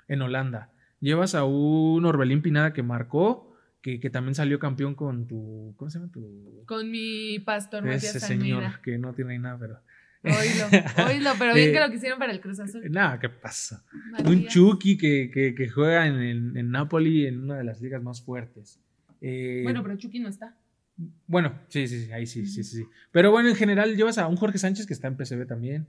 en Holanda. Llevas a un Orbelín Pinada que marcó, que, que también salió campeón con tu. ¿Cómo se llama tu? Con mi pastor Ese Matías señor Almeida. que no tiene nada, pero. Oílo, oílo, pero bien Eh, que lo quisieron para el Cruz Azul. Nada, ¿qué pasa? Un. Chucky que, que, que juega en, en, en Napoli en una de las ligas más fuertes. Eh, Bueno, pero Chucky no está. bueno, sí, sí, sí, ahí sí, sí, sí, sí. Pero bueno, en general llevas a un Jorge Sánchez que está en PCB también.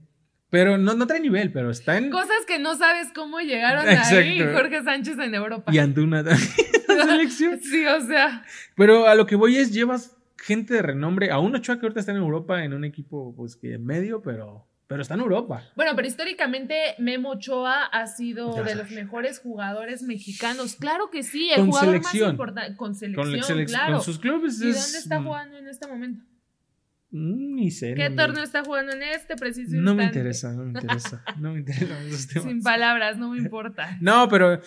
Pero no, no trae nivel, pero está en. Cosas que no sabes cómo llegaron ahí Exacto. Jorge Sánchez en Europa. Y Antuna también. <laughs> <laughs> Sí, o sea, Pero a lo que voy es, llevas gente de renombre. A un Ochoa que ahorita está en Europa en un equipo, pues que medio, pero, pero está en Europa. bueno, pero históricamente Memo Ochoa ha sido Ya de sabes. los mejores jugadores mexicanos. Claro que sí, el Con jugador selección. más importante con selección, Con, selec- claro. con sus clubes ¿Y es. dónde está jugando en este momento? mm, Ni sé. ¿Qué no me- torneo está jugando en este preciso No me instante? interesa, no me interesa. No me interesan esos <laughs> temas. Sin palabras, no me importa. No, pero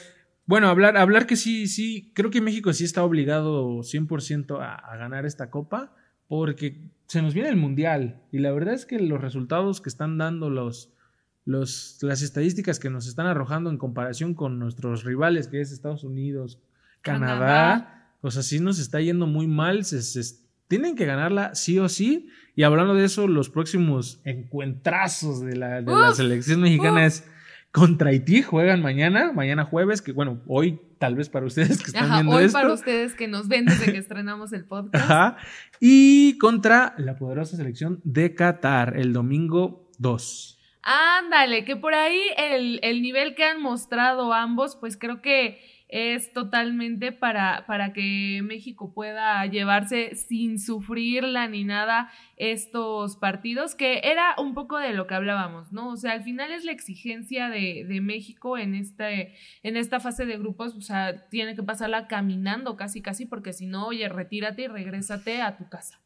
bueno, hablar, hablar que sí, sí, creo que México sí está obligado 100% a, a ganar esta copa porque se nos viene el Mundial y la verdad es que los resultados que están dando los, los, las estadísticas que nos están arrojando en comparación con nuestros rivales, que es Estados Unidos, Canadá, Canadá. o sea, sí nos está yendo muy mal, se, se- tienen que ganarla sí o sí. Y hablando de eso, los próximos encuentrazos de la, de la Uf, selección mexicana uf. es contra Haití juegan mañana, mañana jueves, que bueno, hoy tal vez para ustedes que están Ajá, viendo hoy esto. para ustedes que nos ven desde que estrenamos el podcast. Ajá. Y contra la poderosa selección de Qatar el domingo 2. Ándale, que por ahí el, el nivel que han mostrado ambos, pues creo que es totalmente para, para que México pueda llevarse sin sufrirla ni nada estos partidos, que era un poco de lo que hablábamos, ¿no? O sea, al final es la exigencia de, de México en, este, en esta fase de grupos, o sea, tiene que pasarla caminando casi, casi, porque si no, oye, retírate y regrésate a tu casa.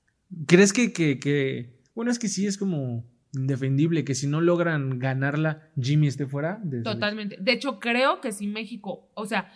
¿Crees que, que, que- Bueno, es que sí es como indefendible que si no logran ganarla, Jimmy esté fuera? de Totalmente. De hecho, creo que si México, o sea,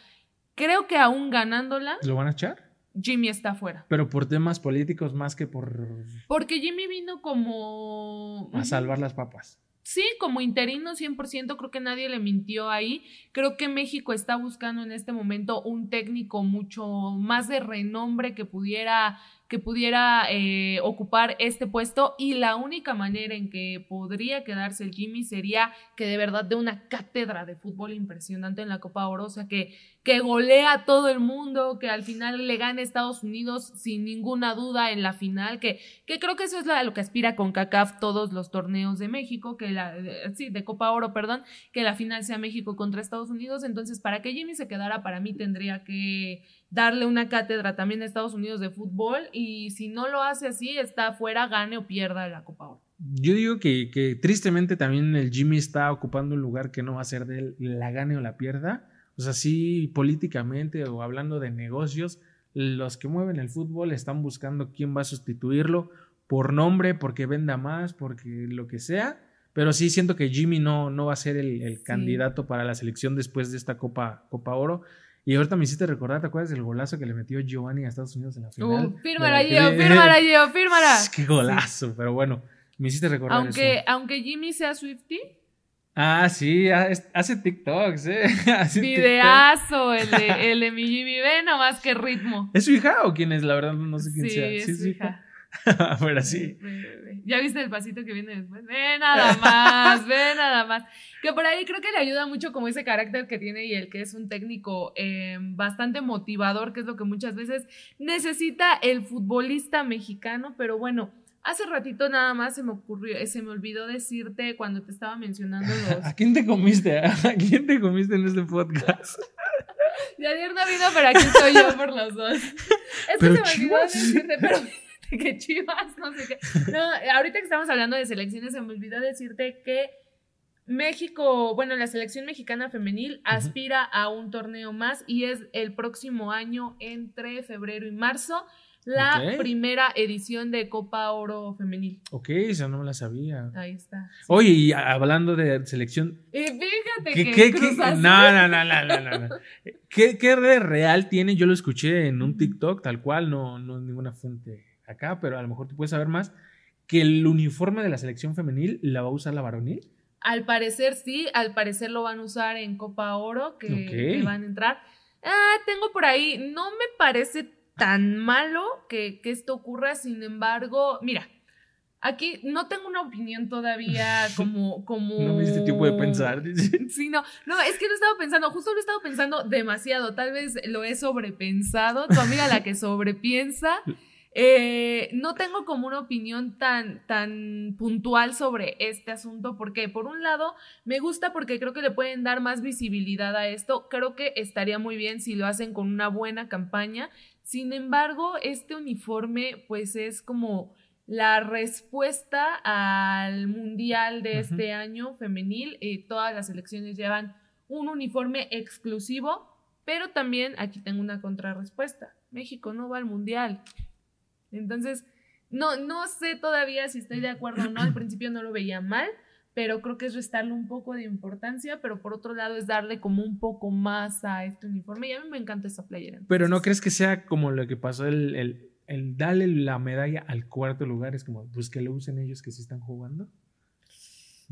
creo que aún ganándola, ¿Lo van a echar? Jimmy está fuera. Pero por temas políticos más que por Porque Jimmy vino como... a salvar las papas. Sí, como interino 100%, creo que nadie le mintió ahí. Creo que México está buscando en este momento un técnico mucho más de renombre que pudiera, que pudiera eh, ocupar este puesto y la única manera en que podría quedarse el Jimmy sería que de verdad dé una cátedra de fútbol impresionante en la Copa Oro, o sea, que, que golea a todo el mundo, que al final le gane Estados Unidos sin ninguna duda en la final, que, que creo que eso es lo que aspira con CACAF todos los torneos de México, que la, sí, de Copa Oro, perdón, que la final sea México contra Estados Unidos. Entonces, para que Jimmy se quedara, para mí tendría que darle una cátedra también a Estados Unidos de fútbol y si no lo hace así, está fuera, gane o pierda la Copa Oro. Yo digo que, que tristemente también el Jimmy está ocupando un lugar que no va a ser de él, la gane o la pierda. O sea, sí, políticamente o hablando de negocios, los que mueven el fútbol están buscando quién va a sustituirlo por nombre, porque venda más, porque lo que sea. Pero sí siento que Jimmy no, no va a ser el, el Sí. candidato para la selección después de esta Copa, Copa Oro. Y ahorita me hiciste recordar, ¿te acuerdas del golazo que le metió Giovanni a Estados Unidos en la final? Uh, fírmala, Gio, fírmala, Gio, fírmala. <laughs> Qué golazo, pero bueno, me hiciste recordar Aunque, eso. aunque Jimmy sea Swifty, Ah, sí, ha- es- hace TikToks, ¿eh? <laughs> Hace videazo el de, el de mi Jimmy, ve nomás que ritmo. ¿Es su hija o quién es? La verdad no sé quién Sí, sea. es su hija. <laughs> Pero sí. ¿Ya viste el pasito que viene después? Ve nada más, ve nada más. Que por ahí creo que le ayuda mucho como ese carácter que tiene y el que es un técnico eh, bastante motivador, que es lo que muchas veces necesita el futbolista mexicano. Pero bueno, hace ratito nada más se me ocurrió, eh, se me olvidó decirte cuando te estaba mencionando <laughs> los... ¿A quién te comiste? <laughs> ¿A quién te comiste en este podcast? <laughs> Y ayer no vino, pero aquí estoy yo por los dos. Es Pero que se me olvidó Chivas. decirte, pero fíjate que chivas, no sé qué. No, ahorita que estamos hablando de selecciones, se me olvidó decirte que México, bueno, la selección mexicana femenil aspira a un torneo más y es el próximo año entre febrero y marzo la Ok. primera edición de Copa Oro femenil. Ok, eso no me la sabía. Ahí está. Oye, y hablando de selección, Y fíjate ¿qué, que qué, qué- No, no, no, no, no, no. ¿Qué, qué de real tiene? Yo lo escuché en un TikTok, tal cual, no, no es ninguna fuente acá, pero a lo mejor tú puedes saber más, que el uniforme de la selección femenil la va a usar la varonil. Al parecer sí, al parecer lo van a usar en Copa Oro, que van a entrar. Ah, tengo por ahí, no me parece tan malo que, que esto ocurra, sin embargo, mira, aquí no tengo una opinión todavía <laughs> como... como... No me diste tiempo de pensar. <laughs> Sí, no, no, es que lo he estado pensando, justo lo he estado pensando demasiado, tal vez lo he sobrepensado, tu amiga la que <laughs> sobrepiensa. Eh, no tengo como una opinión tan, tan puntual sobre este asunto, porque por un lado me gusta porque creo que le pueden dar más visibilidad a esto, creo que estaría muy bien si lo hacen con una buena campaña, sin embargo, este uniforme pues es como la respuesta al mundial de este año femenil, eh, todas las selecciones llevan un uniforme exclusivo, pero también aquí tengo una contrarrespuesta, México no va al mundial. Entonces, no, no sé todavía si estoy de acuerdo o no. Al principio no lo veía mal, pero creo que es restarle un poco de importancia, pero por otro lado es darle como un poco más a este uniforme. Y a mí me encanta esa playera. Pero no crees que sea como lo que pasó el, el, el darle la medalla al cuarto lugar, es como, pues que lo usen ellos que sí están jugando.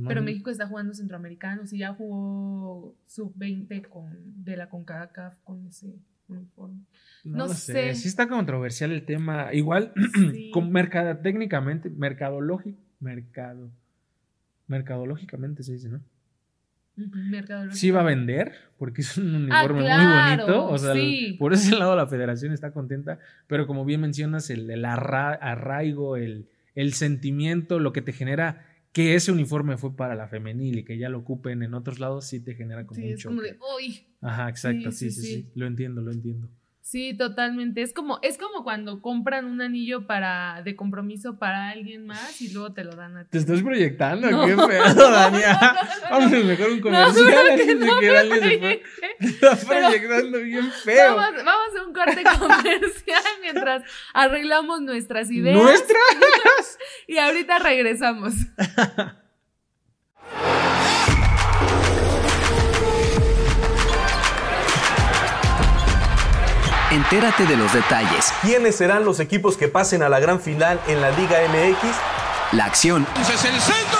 Pero México está jugando centroamericanos y ya jugó sub-20 con, de la CONCACAF con ese uniforme. no, no lo sé. sé. Sí está controversial el tema. Igual, <clears throat> Sí. con mercado, técnicamente, mercadológico, mercado, mercadológicamente se dice, ¿no? sí va a vender, porque es un uniforme muy bonito. O sea, por ese lado la federación está contenta, pero como bien mencionas, el, arraigo, el, el sentimiento, lo que te genera que ese uniforme fue para la femenil y que ya lo ocupen en otros lados, sí te genera como sí, Es como de, uy. Ajá, exacto, sí sí, sí, Lo entiendo, lo entiendo. Sí, totalmente. Es como, es como cuando compran un anillo para, de compromiso para alguien más y luego te lo dan a ti. Te estás proyectando, qué feo, <laughs> Dania. Vamos a mejor un comercial antes de que Dania se fue. Te estás <laughs> proyectando bien feo. Vamos, vamos, a un corte comercial mientras arreglamos nuestras ideas. ¿Nuestras? <laughs> y ahorita regresamos. Entérate de los detalles. ¿Quiénes serán los equipos que pasen a la gran final en la Liga MX? La acción. Entonces el centro,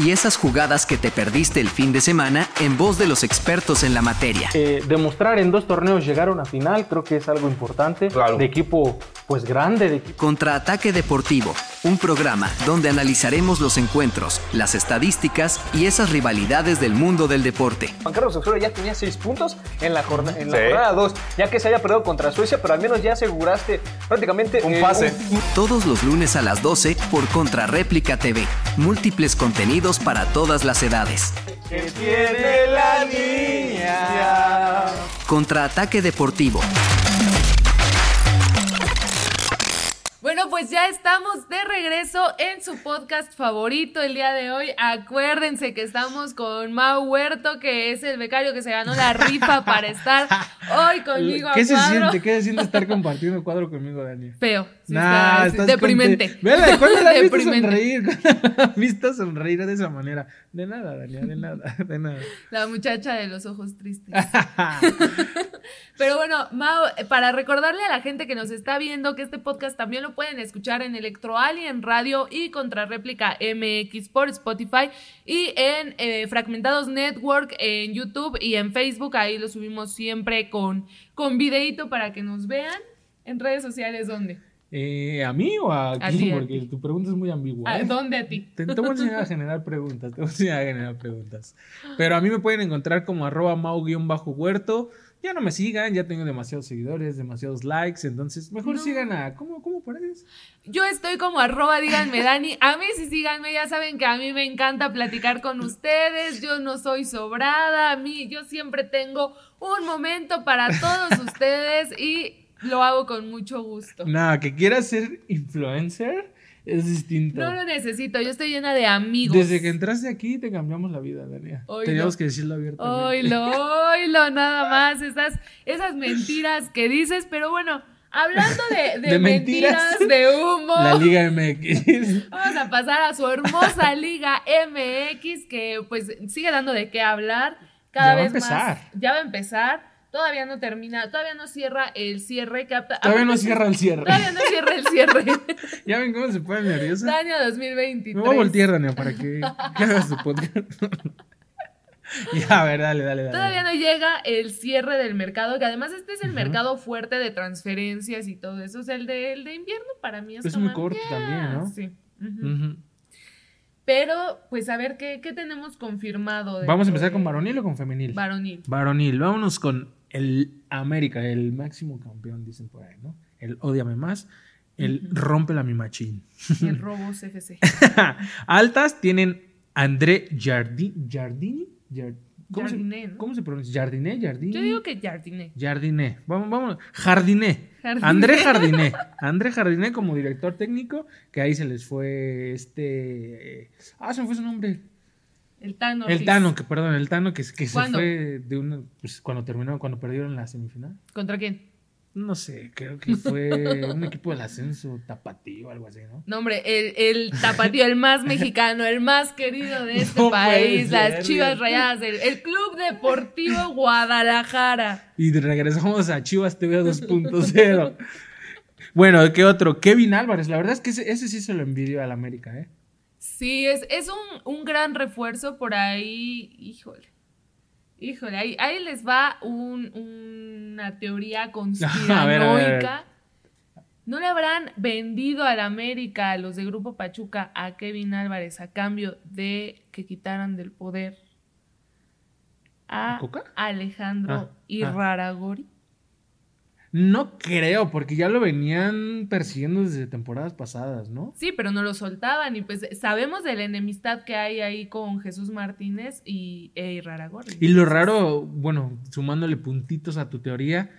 Y esas jugadas que te perdiste el fin de semana en voz de los expertos en la materia. Eh, demostrar en dos torneos llegar a una final creo que es algo importante. Claro. De equipo pues grande. De equipo. Contraataque Deportivo un programa donde analizaremos los encuentros, las estadísticas y esas rivalidades del mundo del deporte. Juan Carlos Osorio ya tenía seis puntos en la, jornada 2, ya que se haya perdido contra Suecia, pero al menos ya aseguraste prácticamente un pase. Todos los lunes a las 12 por Contrarréplica TV. Múltiples contenidos para todas las edades. ¿Qué tiene la niña? Contraataque Deportivo. Bueno, pues ya estamos de regreso en su podcast favorito el día de hoy. Acuérdense que estamos con Mau Huerto, que es el becario que se ganó la rifa para estar hoy <laughs> conmigo ¿Qué se siente? ¿Qué se siente estar compartiendo cuadro conmigo, Dani? Feo. nah, estás deprimente. Vela, ¿cuándo la has visto sonreír? <laughs> ¿Cuándo has visto sonreír de esa manera? De nada, Dani, de nada, de nada. La muchacha de los ojos tristes. <laughs> Pero bueno, Mau, para recordarle a la gente que nos está viendo que este podcast también lo pueden escuchar en Electro Alien Radio y Contrarréplica MX por Spotify y en eh, Fragmentados Network en YouTube y en Facebook. Ahí lo subimos siempre con, con videito para que nos vean. En redes sociales, ¿dónde? Eh, ¿A mí o a, ti? Porque tu pregunta es muy ambigua. ¿A ¿eh? dónde a ti? Te, voy a enseñar a generar preguntas. Te voy a enseñar a generar preguntas. Pero a mí me pueden encontrar como arroba mau-huerto ya no me sigan, ya tengo demasiados seguidores, demasiados likes, entonces mejor sigan a, ¿cómo, cómo eso? Yo estoy como arroba, díganme Dani, a mí sí síganme, ya saben que a mí me encanta platicar con ustedes, yo no soy sobrada, a mí, yo siempre tengo un momento para todos ustedes y lo hago con mucho gusto. Nada, que quieras ser influencer es distinto. No lo necesito, yo estoy llena de amigos. Desde que entraste aquí te cambiamos la vida, Dania. Teníamos que decirlo abiertamente. Oilo, oilo, nada más. Esas, esas mentiras que dices, pero bueno. Hablando de, <laughs> mentiras, de humo. La Liga MX. <laughs> Vamos a pasar a su hermosa Liga MX que pues sigue dando de qué hablar. Cada vez más. Ya va a empezar todavía no termina, todavía no cierra el cierre. Que todavía no cierra el cierre. Todavía no cierra el cierre. <laughs> ya ven cómo se pone nerviosa. Daño 2023. Me voy a voltear, Dania, para que, hagas tu podcast. <laughs> ya, a ver, dale, dale, dale. Todavía no llega el cierre del mercado, que además este es el mercado fuerte de transferencias y todo eso. O sea, el de, el de invierno para mí es, es muy corto también, ¿no? Sí. Pero, pues a ver, ¿qué, tenemos confirmado? ¿Vamos a empezar con varonil o con femenil? Varonil. Varonil. Vámonos con el América, el máximo campeón, dicen por ahí, ¿no? El Odiame Más, el Rompe la Mi Machín. El <laughs> Robos <laughs> FC. Altas tienen André Jardini. Jardini. ¿Cómo, se, ¿Cómo se pronuncia? Jardiné, Jardiné. Yo digo que Jardiné. Jardiné. Vamos, vamos. Jardiné. André Jardiné. <laughs> André Jardiné como director técnico, que ahí se les fue este... Ah, se me fue su nombre. El Tano. El Tano, que perdón, el Tano que, que se fue de una... Pues cuando terminó, cuando perdieron la semifinal. ¿Contra quién? No sé, creo que fue <laughs> un equipo del ascenso tapatío, algo así, ¿no? No, hombre, el, el tapatío, el más <laughs> mexicano, el más querido de este país, las chivas rayadas, el, Club Deportivo Guadalajara. Y regresamos a Chivas TV 2.0. bueno, ¿qué otro? Kevin Álvarez, la verdad es que ese, sí se lo envidio al América, ¿eh? Sí, es, es un, un gran refuerzo por ahí, híjole. Híjole, ahí, ahí les va un, una teoría <laughs> conspiranoica. ¿No le habrán vendido al América, a los de Grupo Pachuca, a Kevin Álvarez a cambio de que quitaran del poder a. Alejandro Ah, Irraragori? No creo, porque ya lo venían persiguiendo desde temporadas pasadas, ¿no? Sí, pero no lo soltaban y pues sabemos de la enemistad que hay ahí con Jesús Martínez y e. Y lo raro, bueno, sumándole puntitos a tu teoría,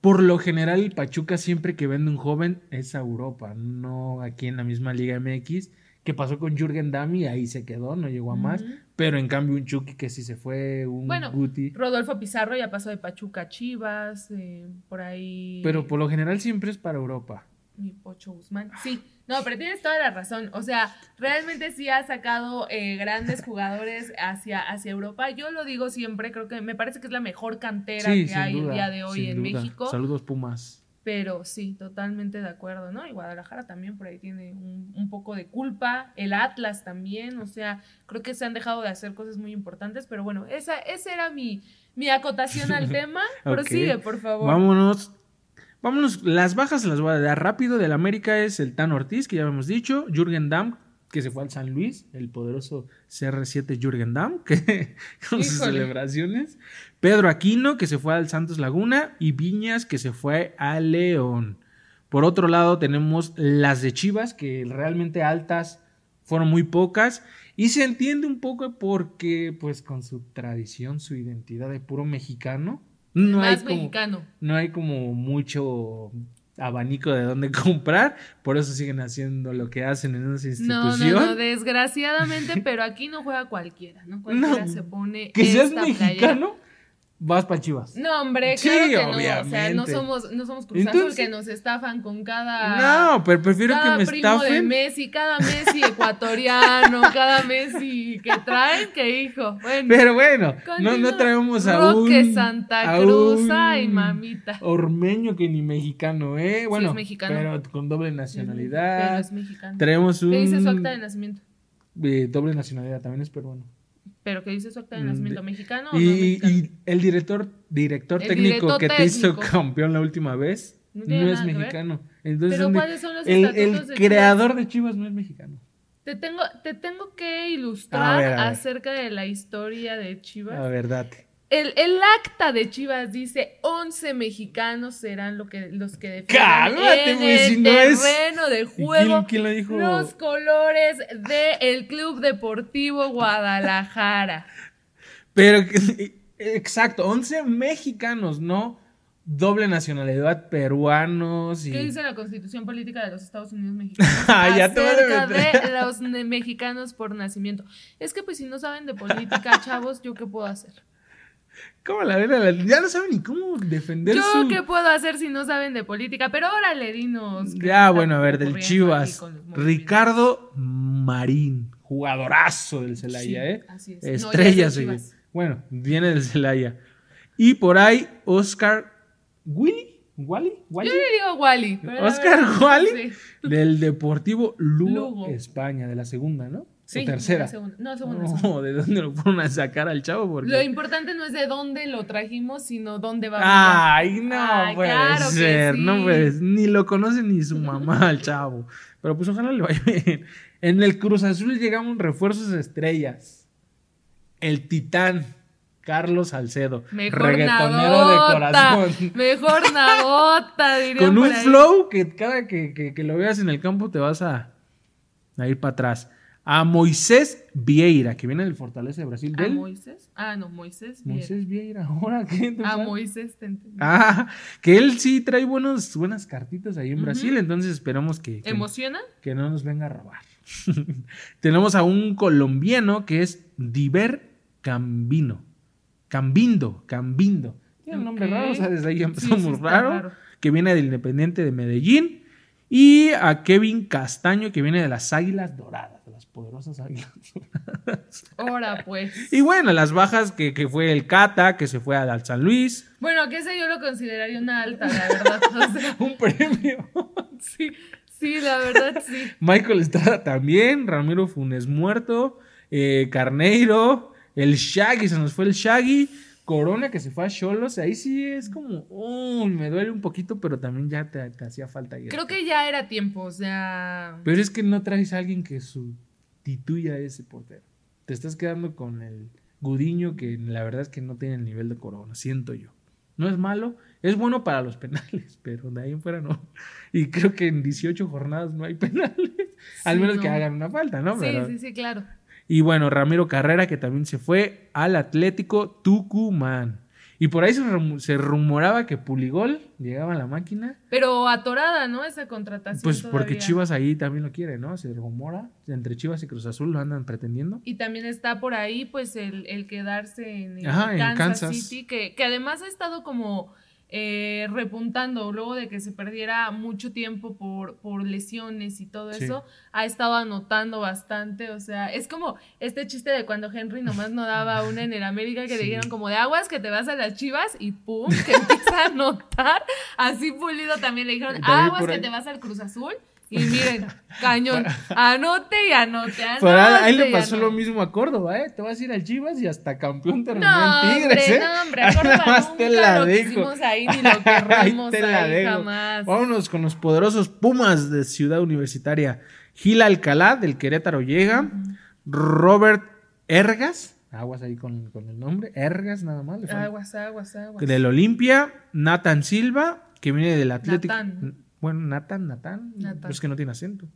por lo general el Pachuca siempre que vende un joven es a Europa, no aquí en la misma Liga MX, que pasó con Jürgen Damm y ahí se quedó, no llegó a más, pero en cambio un Chucky que sí se fue, un Bueno, Guti, Rodolfo Pizarro ya pasó de Pachuca a Chivas, eh, por ahí. pero por lo general siempre es para Europa. Mi Pocho Guzmán. Sí, no, pero tienes toda la razón. O sea, realmente sí ha sacado eh, grandes jugadores hacia, hacia Europa. Yo lo digo siempre, creo que me parece que es la mejor cantera Sí, que hay el día de hoy en duda. México. Saludos Pumas. Pero sí, totalmente de acuerdo, ¿no? Y Guadalajara también por ahí tiene un, un poco de culpa. El Atlas también, o sea, creo que se han dejado de hacer cosas muy importantes. Pero bueno, esa, esa era mi, mi acotación al <laughs> tema. Prosigue, por favor. Vámonos. Vámonos, las bajas las voy a dar rápido. Del América es el Tan Ortiz, que ya habíamos dicho. Jürgen Damm, que se fue al San Luis. El poderoso CR7 Jürgen Damm, que <laughs> con sus celebraciones. Pedro Aquino, que se fue al Santos Laguna. Y Viñas, que se fue a León. Por otro lado, tenemos las de Chivas, que realmente altas fueron muy pocas. Y se entiende un poco porque, pues, con su tradición, su identidad de puro mexicano. No hay Más como- mexicano. no hay como mucho abanico de dónde <laughs> comprar, por eso siguen haciendo lo que hacen en esa institución. no, no, desgraciadamente, pero aquí no juega cualquiera, ¿no? <laughs> Cualquiera No, se pone. que seas esta playera. Vas para Chivas. No, hombre, Sí, claro que no. O sea, obviamente. no somos, no somos Cruz Entonces- Azul que nos estafan con cada. No, pero prefiero que cada me primo de estafen. Messi, cada Messi ecuatoriano, <laughs> cada Messi que traen, que hijo. Bueno, Pero bueno, no, no traemos a Roque un Santa a Cruz, un ay, mamita. Ormeño que ni mexicano, ¿eh? Bueno, es mexicano. pero con doble Pero nacionalidad. es mexicano. Traemos un ¿Qué dice su acta de nacimiento? eh, doble nacionalidad también es peruano. ¿Pero qué dice su acta de Mm, nacimiento? ¿Mexicano o no Y, mexicano? y el director, director El técnico director que te hizo campeón la última vez No es que mexicano. Entonces, ¿Pero ¿dónde- cuáles son los el, el de creador de Chivas no es mexicano. Te tengo, te tengo que A ilustrar ver, a ver. acerca de la historia de Chivas. La verdad. El, el acta de Chivas dice 11 mexicanos serán lo que, los que defiendan Cálmate, en güey, el si no es- terreno de ¿Y juego quién, quién lo dijo? los colores del Club Deportivo Guadalajara. Pero, <laughs> exacto, 11 mexicanos, no doble nacionalidad, peruanos y... ¿Qué dice la Constitución Política de los Estados Unidos Mexicanos <laughs> Ah, ya te acerca de los mexicanos por nacimiento? Es que pues si no saben de política, <laughs> chavos, ¿yo qué puedo hacer? ¿Cómo la ven? Ya no saben ni cómo defender ¿Yo su... qué puedo hacer si no saben de política? Pero órale, dinos. ¿qué Ya, bueno, a ver, del Chivas. Ricardo Marín, jugadorazo del Celaya, Sí, ¿eh? así es. No, Estrella, soy. Chivas. Bueno, viene del Celaya. Y por ahí, Oscar Willy, ¿Wally? ¿Wally? Yo le digo Wally. Oscar Wally, sí. del Deportivo Lugo, Lugo. España, de la segunda, ¿no? Sí, o tercera. segunda. No, segunda. No. ¿de dónde lo fueron a sacar al chavo? Porque... Lo importante no es de dónde lo trajimos, sino dónde va a Ay, no Ay, puede claro ser, sí. no puede ser. Ni lo conoce ni su mamá al chavo. Pero pues ojalá le vaya bien. En el Cruz Azul llegamos refuerzos estrellas. El titán, Carlos Salcedo. Mejor reggaetonero nadota. de corazón. Mejor nadota, <laughs> diría Con un flow que cada que, que- que lo veas en el campo te vas a, a ir para atrás. A Moisés Vieira, que viene del Fortaleza de Brasil. ¿A ¿Del? Moisés? Ah, no, Moisés. bien. Moisés Vieira, <laughs> ahora qué A? Moisés te entendí. Ah, que él sí trae buenos, buenas cartitas ahí en. Brasil, entonces esperamos que, que, ¿Emociona? que no nos venga a robar. <laughs> Tenemos a un colombiano que es Diver Cambino. Cambindo, Cambindo. Tiene un nombre raro, o sea, desde ahí empezó sí muy raro, raro. Que viene del Independiente de Medellín. Y a Kevin Castaño, que viene de las Águilas Doradas, poderosas Águilas. <laughs> Ahora pues. Y bueno, las bajas que, que fue el Cata, que se fue al al San Luis. Bueno, que ese yo lo consideraría una alta, la verdad. O sea, <laughs> Un premio. <laughs> sí, sí, la verdad sí. Michael Estrada también, Ramiro Funes muerto, eh, Carneiro, el Shaggy, se nos fue el Shaggy, Corona que se fue a Cholos, ahí sí es como, oh, me duele un poquito, pero también ya te, te hacía falta ir. Creo que ya era tiempo, o sea. Pero es que no traes a alguien que sustituya a ese portero. Te estás quedando con el Gudiño, que la verdad es que no tiene el nivel de Corona, siento yo. No es malo, es bueno para los <laughs> penales, pero de ahí en fuera no. Y creo que en 18 jornadas no hay <laughs> penales, al menos que hagan una falta, ¿no? Sí, Pero- sí, sí, claro. y bueno, Ramiro Carrera, que también se fue al Atlético Tucumán. Y por ahí se, rum- se rumoraba que Puligol llegaba a la máquina. Pero atorada, ¿no? Esa contratación. Pues porque. Chivas ahí también lo quiere, ¿no? Se rumora. Entre Chivas y Cruz Azul lo andan pretendiendo. Y también está por ahí, pues, el, el quedarse en, el Ajá, en Kansas, Kansas. City, que, que además ha estado como eh, repuntando luego de que se perdiera mucho tiempo por, por lesiones y todo Sí. eso. Ha estado anotando bastante, o sea, es como este chiste de cuando Henry nomás no daba <laughs> una en el América que le dijeron como de aguas que te vas a las chivas y pum, que empieza a anotar. Así pulido también le dijeron También aguas que te vas al Cruz Azul. Y miren, cañón, anote y anote. <laughs> anote Pero ahí ahí le pasó lo mismo a Córdoba, ¿eh? Te vas a ir al Chivas y hasta campeón terminó No, en Tigres, hombre, ¿eh? no, hombre, a Córdoba <laughs> más te nunca la lo dejo. quisimos ahí, ni lo <laughs> Ahí querramos te la ahí dejo. jamás. Vámonos con los poderosos Pumas de Ciudad Universitaria. Gil Alcalá del Querétaro llega. Robert Ergas. Aguas ahí con, con el nombre. Ergas nada más. le. Aguas, aguas, aguas. Del Olimpia. Nathan Silva, que viene del Atlético. Natán. Bueno, Nathan, Nathan. Natán. Pues que no tiene acento.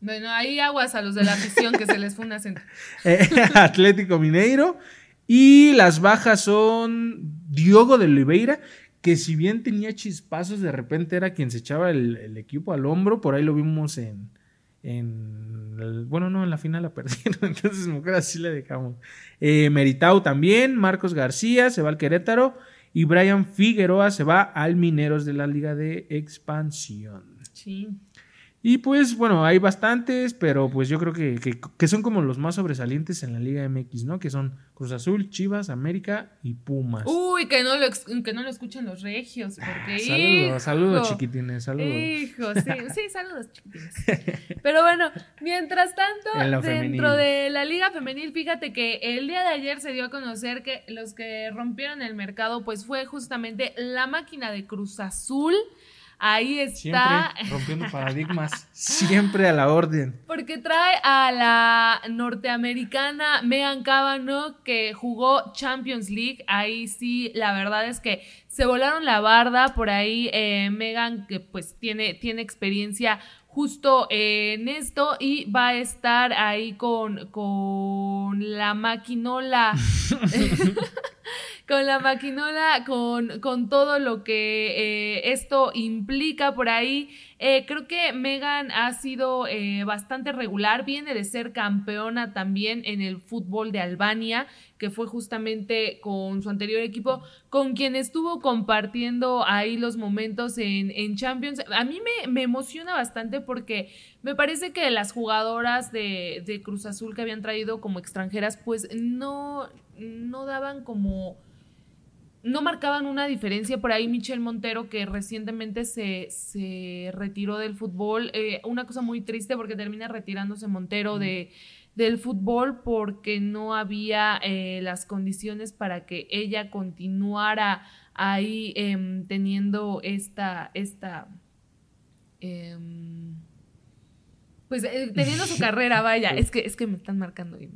Bueno, ahí aguas a los de la afición que se les fue un acento. <laughs> Eh, <laughs> Atlético Mineiro. Y las bajas son Diogo de Oliveira, que si bien tenía chispazos, de repente era quien se echaba el, el equipo al hombro. Por ahí lo vimos en. en el- bueno, no, en la final la <laughs> perdieron, entonces mejor así le dejamos. Eh, Meritau también, Marcos García se va al Querétaro. Y Brian Figueroa se va al Mineros de la Liga de Expansión. Sí. Y pues bueno, hay bastantes, pero pues yo creo que, que- que son como los más sobresalientes en la Liga MX, ¿no? Que son Cruz Azul, Chivas, América y Pumas. Uy, que no lo, que no lo escuchen los regios, porque <laughs> saludos, hijo, saludos chiquitines, saludos. Hijo, sí, <laughs> sí, saludos chiquitines. Pero bueno, mientras tanto, dentro femenil. de la liga femenil, fíjate que el día de ayer se dio a conocer que los que rompieron el mercado, pues fue justamente la máquina de Cruz Azul. Ahí Siempre está. rompiendo paradigmas, siempre a la orden. Porque trae a la norteamericana Megan Cavanaugh que jugó Champions League. Ahí sí, la verdad es que se volaron la barda. Por ahí eh, Megan, que pues tiene, tiene experiencia justo en esto y va a estar ahí con, con la maquinola. <laughs> <laughs> con la maquinola, con, con todo lo que eh, esto implica por ahí. Eh, creo que Megan ha sido eh, bastante regular, viene de ser campeona también en el fútbol de Albania, que fue justamente con su anterior equipo, con quien estuvo compartiendo ahí los momentos en, en Champions. A mí me, me emociona bastante porque me parece que las jugadoras de, de Cruz Azul que habían traído como extranjeras, pues no, no daban como no marcaban una diferencia. Por ahí Michelle Montero, que recientemente se, se retiró del fútbol. eh, una cosa muy triste porque termina retirándose Montero de, del fútbol porque no había eh, las condiciones para que ella continuara ahí em, teniendo esta, esta em, pues eh, teniendo su <laughs> carrera, vaya, es que, es que me están marcando y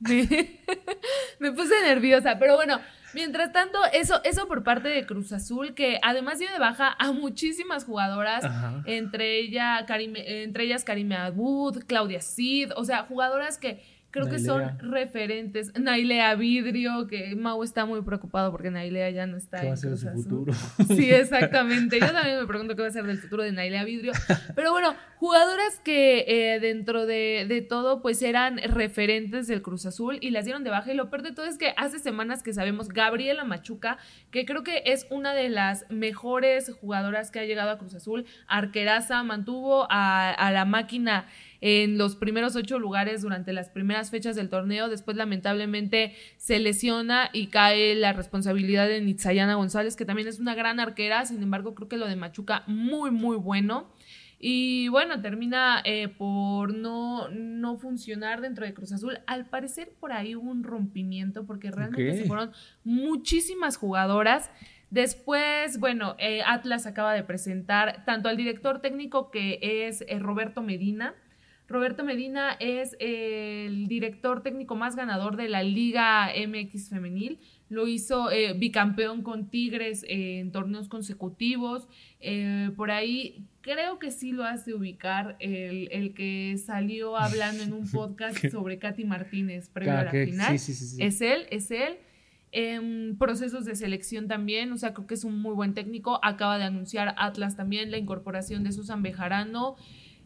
<laughs> me, puse nerviosa, pero bueno, mientras tanto, eso, eso por parte de Cruz Azul, que además dio de baja a muchísimas jugadoras, Ajá. entre, ella, Karime- entre ellas Karime Abud, Claudia Cid, o sea, jugadoras que creo que son referentes. Nailea Vidrio, que Mau está muy preocupado porque Nailea ya no está ¿Qué va a ser su Azul. futuro? Sí, exactamente. Yo también me pregunto qué va a ser del futuro de Nailea Vidrio. Pero bueno, jugadoras que eh, dentro de, de todo, pues eran referentes del Cruz Azul y las dieron de baja. Y lo peor de todo es que hace semanas que sabemos, Gabriela Machuca, que creo que es una de las mejores jugadoras que ha llegado a Cruz Azul, arqueraza, mantuvo a, a la máquina en los primeros ocho lugares durante las primeras fechas del torneo. Después, lamentablemente, se lesiona y cae la responsabilidad de Nitzayana González, que también es una gran arquera. Sin embargo, creo que lo de Machuca, muy, muy bueno. Y bueno, termina eh, por no, no funcionar dentro de Cruz Azul. Al parecer por ahí hubo un rompimiento porque realmente se fueron muchísimas jugadoras. Después, bueno, eh, Atlas acaba de presentar tanto al director técnico que es eh, Roberto Medina. Roberto Medina es el director técnico más ganador de la Liga MX Femenil. Lo hizo eh, bicampeón con Tigres en torneos consecutivos. por ahí creo que sí lo hace ubicar el, el, que salió <laughs> hablando en un podcast sobre Katy Martínez previo a la final. es él, es él en procesos de selección también, o sea, creo que es un muy buen técnico. Acaba de anunciar Atlas también la incorporación de Susan Bejarano,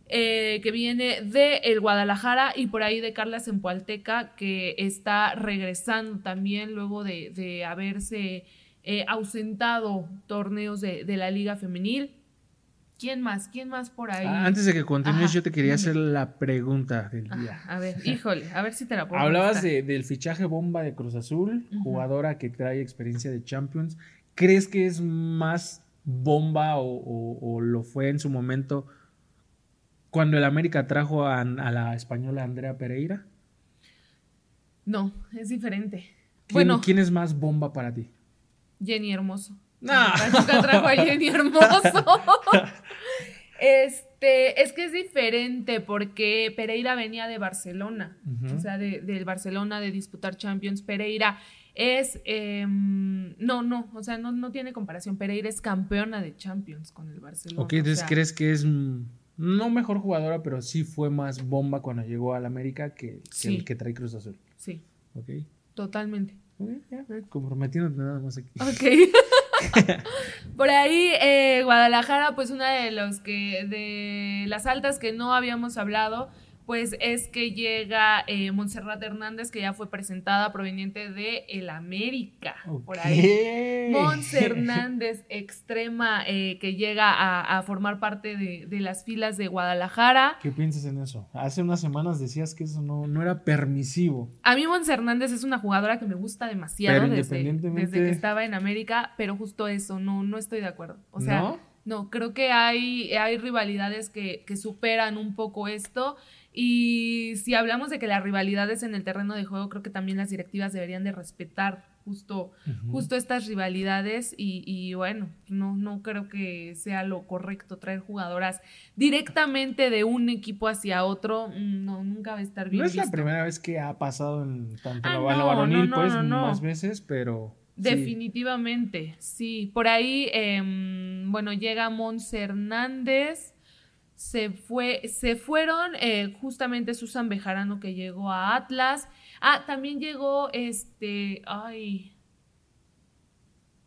eh, que viene de el Guadalajara y por ahí de Carla Zempoalteca, que está regresando también luego de, haberse eh, ausentado torneos de, de la Liga Femenil. ¿Quién más? ¿Quién más por ahí? Ah, antes de que continúes, yo te quería hacer la pregunta del día. a ver, híjole, a ver si te la puedo Hablabas del fichaje bomba de Cruz Azul, jugadora que trae experiencia de Champions. ¿Crees que es más bomba o, lo fue en su momento cuando el América trajo a, la española Andrea Pereira? No, es diferente. ¿Quién, bueno, ¿Quién es más bomba para ti? Jenny Hermoso. No. trajo a Jenny Hermoso. <laughs> Este, es que es diferente porque Pereira venía de Barcelona, o sea, del Barcelona de disputar Champions. Pereira es, em, no, no, o sea, no, no tiene comparación. Pereira es campeona de Champions con el Barcelona. Ok, entonces crees que es, no mejor jugadora, pero sí fue más bomba cuando llegó al América que, el que trae Cruz Azul. Sí. Ok. Totalmente. comprometiéndote nada más aquí. Ok. <laughs> Por ahí, eh, Guadalajara, pues una de los que, de las altas que no habíamos hablado, pues es que llega eh, Montserrat Hernández, que ya fue presentada proveniente de El América. Por ahí. Hernández, extrema, eh, que llega a, formar parte de, las filas de Guadalajara. ¿Qué piensas en eso? Hace unas semanas decías que eso no, no era permisivo. A mí Mons Hernández es una jugadora que me gusta demasiado desde, que estaba en América, pero justo eso, no, no estoy de acuerdo. O sea, ¿No? creo que hay, hay rivalidades que, que superan un poco esto. Y si hablamos de que las rivalidades en el terreno de juego, creo que también las directivas deberían de respetar justo, justo estas rivalidades y, bueno, no, no creo que sea lo correcto traer jugadoras directamente de un equipo hacia otro, mm, no, nunca va a estar bien. No es la primera vez que ha pasado en tanto ah, la, varonil, pues, más veces, pero... Definitivamente, sí. Por ahí, em, bueno, llega Mons Hernández, se, fue, se fueron eh, justamente Susan Bejarano que llegó a Atlas. Ah, también llegó este, ay.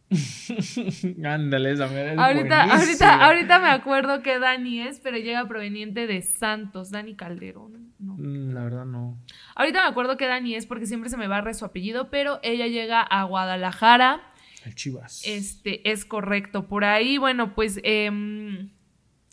<laughs> Ándale, esa ahorita, ahorita, ahorita me acuerdo que Dani es, pero llega proveniente de Santos, Dani Calderón. Mm, la verdad no. Ahorita me acuerdo que Dani es porque siempre se me barre su apellido, pero ella llega a Guadalajara. El Chivas. Este, es correcto. Por ahí, bueno, pues eh,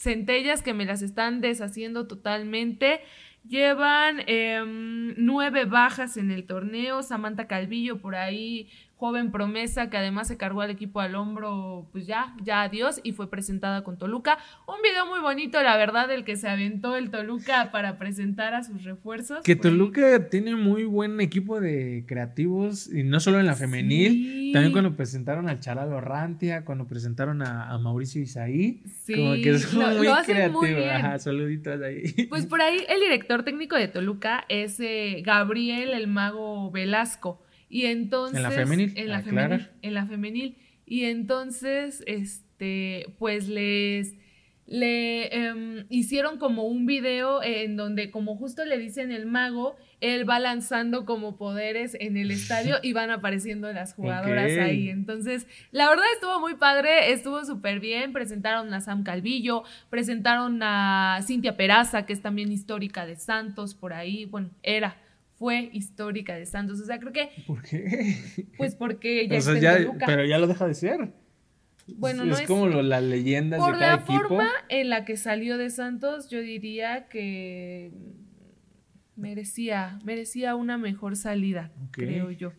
centellas que me las están deshaciendo totalmente. Llevan em, nueve bajas en el torneo. Samantha Calvillo por ahí joven promesa que además se cargó al equipo al hombro, pues ya, ya adiós y fue presentada con Toluca. Un video muy bonito, la verdad, el que se aventó el Toluca para presentar a sus refuerzos. Que Toluca tiene muy buen equipo de creativos y no solo en la femenil, también cuando presentaron al Charalo Rantia, cuando presentaron a, Mauricio Isaí, sí, como que es muy creativo. Ajá, saluditos ahí. Pues por ahí el director técnico de Toluca es eh, Gabriel el Mago Velasco. Y entonces. En la femenil. En la femenil. En la femenil. Y entonces, este, pues les. Le em, hicieron como un video en donde, como justo le dicen el mago, él va lanzando como poderes en el <laughs> estadio y van apareciendo las jugadoras ahí. Entonces, la verdad estuvo muy padre, estuvo súper bien. Presentaron a Sam Calvillo, presentaron a Cintia Peraza, que es también histórica de Santos, por ahí. Bueno, era fue histórica de Santos. O sea, creo que. ¿Por qué? <laughs> Pues porque ya, Pero ya lo deja de ser. Bueno, no es, como las leyendas de cada equipo. Por la forma en la que salió de Santos, yo diría que merecía, merecía una mejor salida, creo yo.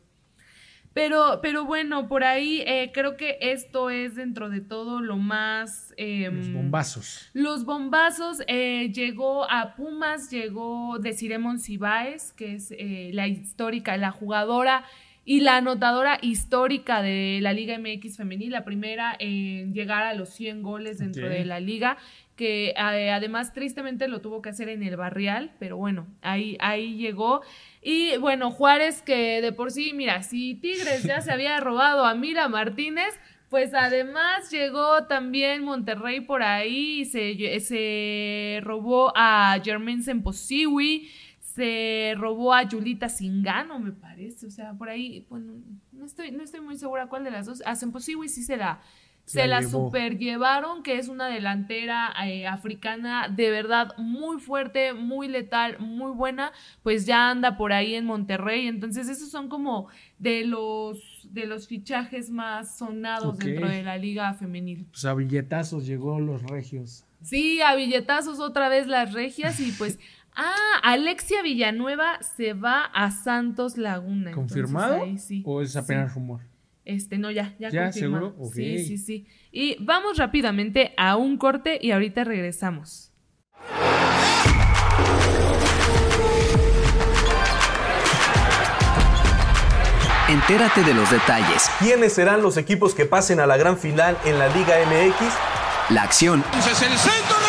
Pero, pero bueno, por ahí eh, creo que esto es dentro de todo lo más... Eh, los bombazos. Los bombazos. Eh, llegó a Pumas, llegó Desiremon Cibáez, que es eh, la histórica, la jugadora y la anotadora histórica de la Liga MX femenil, la primera en llegar a los 100 goles dentro de la liga, que además tristemente lo tuvo que hacer en el barrial, pero bueno, ahí, ahí llegó. Y bueno, Juárez que de por sí, mira, si Tigres ya se había robado a Mira Martínez, pues además llegó también Monterrey por ahí, se, se robó a Germain Semposiwi, se robó a Yulita Singano, me parece, o sea, por ahí, bueno, no estoy, no estoy muy segura cuál de las dos, a Semposiwi sí se la se la, super llevaron, que es una delantera eh, africana de verdad muy fuerte, muy letal, muy buena, pues ya anda por ahí en Monterrey. Entonces, esos son como de los de los fichajes más sonados dentro de la liga femenil. Pues a billetazos llegó los regios. Sí, a billetazos otra vez las regias y pues <laughs> Ah, Alexia Villanueva se va a Santos Laguna. ¿Confirmado? ¿O es apenas rumor? Este, no, ya, ya. ¿Ya, seguro? Sí, sí, sí. Y vamos rápidamente a un corte y ahorita regresamos. Entérate de los detalles. ¿Quiénes serán los equipos que pasen a la gran final en la Liga MX? La acción. Es el centro,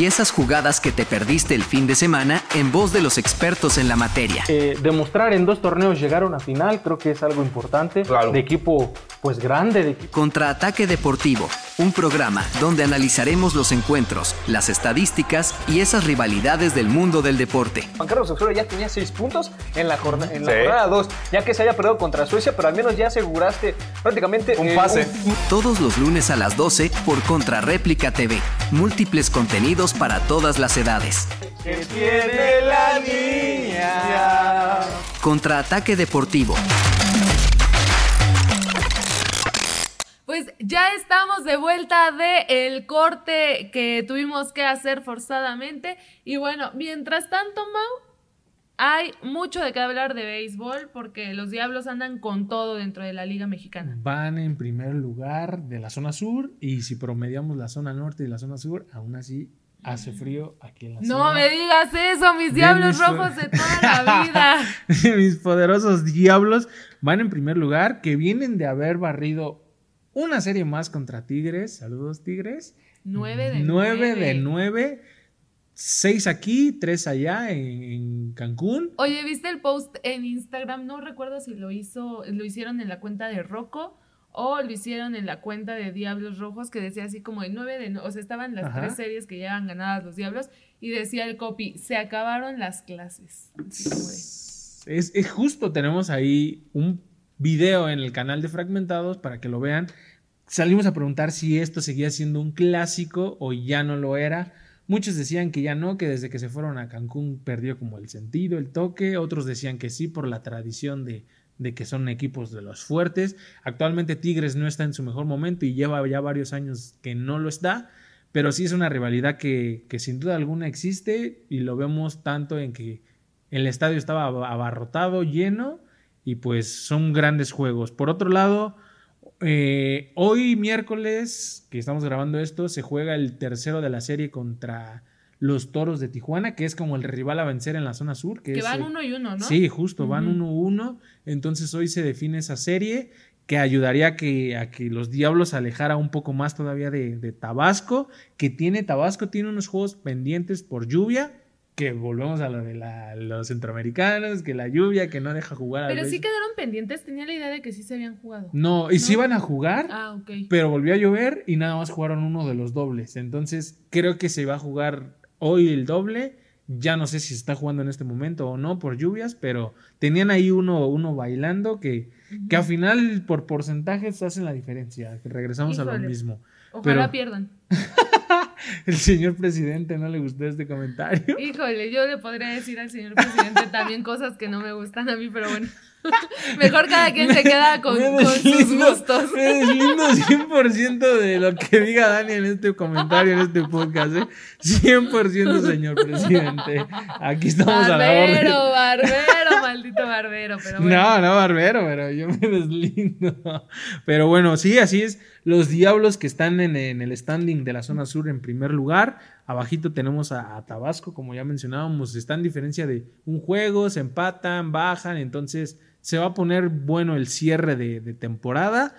y esas jugadas que te perdiste el fin de semana en voz de los expertos en la materia. Eh, demostrar en dos torneos llegar a una final creo que es algo importante. De equipo pues grande. De... Contraataque Deportivo, un programa donde analizaremos los encuentros, las estadísticas y esas rivalidades del mundo del deporte. Juan Carlos Osorio ya tenía seis puntos en la, jornada, en la jornada 2, ya que se haya perdido contra Suecia, pero al menos ya aseguraste prácticamente un pase. Todos los lunes a las 12 por Contrarréplica TV. Múltiples contenidos para todas las edades. Que tiene la niña. Contraataque Deportivo. Pues ya estamos de vuelta de el corte que tuvimos que hacer forzadamente. Y bueno, mientras tanto, Mau, hay mucho de qué hablar de béisbol porque los Diablos andan con todo dentro de la Liga Mexicana. Van en primer lugar de la zona sur y si promediamos la zona norte y la zona sur, aún así hace frío aquí en la zona. No me digas eso, mis Diablos Rojos de toda la vida. <laughs> mis poderosos Diablos van en primer lugar que vienen de haber barrido una serie más contra Tigres. Saludos, Tigres. Nueve de nueve. de nueve seis aquí, tres allá en, Cancún. Oye, ¿viste el post en Instagram? No recuerdo si lo hizo, lo hicieron en la cuenta de Rocco o lo hicieron en la cuenta de Diablos Rojos que decía así como de nueve de o sea, estaban las tres series que llevan ganadas los Diablos y decía el copy, se acabaron las clases. Es, es justo, tenemos ahí un video en el canal de Fragmentados para que lo vean. Salimos a preguntar si esto seguía siendo un clásico o ya no lo era. Muchos decían que ya no, que desde que se fueron a Cancún perdió como el sentido, el toque. Otros decían que sí por la tradición de, de que son equipos de los fuertes. Actualmente Tigres no está en su mejor momento y lleva ya varios años que no lo está. Pero sí es una rivalidad que, que sin duda alguna existe y lo vemos tanto en que el estadio estaba abarrotado, lleno y pues son grandes juegos. Por otro lado, eh, hoy miércoles, que estamos grabando esto, se juega el tercero de la serie contra los Toros de Tijuana, que es como el rival a vencer en la zona sur. Que, van uno y uno, ¿no? Sí, justo, van uno uno. Entonces hoy se define esa serie que ayudaría a que, a que los Diablos alejara un poco más todavía de, de Tabasco, que tiene Tabasco, tiene unos juegos pendientes por lluvia que volvemos a lo de los centroamericanos, que la lluvia, que no deja jugar. Pero sí quedaron pendientes, tenía la idea de que sí se habían jugado. No, y sí iban a jugar, ah, ok. pero volvió a llover y nada más jugaron uno de los dobles. Entonces creo que se va a jugar hoy el doble. Ya no sé si se está jugando en este momento o no por lluvias, pero tenían ahí uno, uno bailando que, que al final por porcentajes hacen la diferencia. Que regresamos a lo mismo. Ojalá pierdan. <laughs> el señor presidente no le gustó este comentario. <laughs> Híjole, yo le podría decir al señor presidente también cosas que no me gustan a mí, pero bueno. <laughs> Mejor cada quien se queda con, sus gustos. Me deslindo 100% de lo que diga Dani en este comentario, en este podcast. ¿eh? 100% señor presidente. Aquí estamos a la orden. Barbero, barbero, Maldito barbero, pero bueno. No, no, barbero, pero yo me deslindo. Pero bueno, sí, así es. Los Diablos que están en, en el standing de la zona sur en primer lugar. Abajito tenemos a, a, Tabasco, como ya mencionábamos, está en diferencia de un juego, se empatan, bajan, entonces se va a poner bueno el cierre de, de temporada,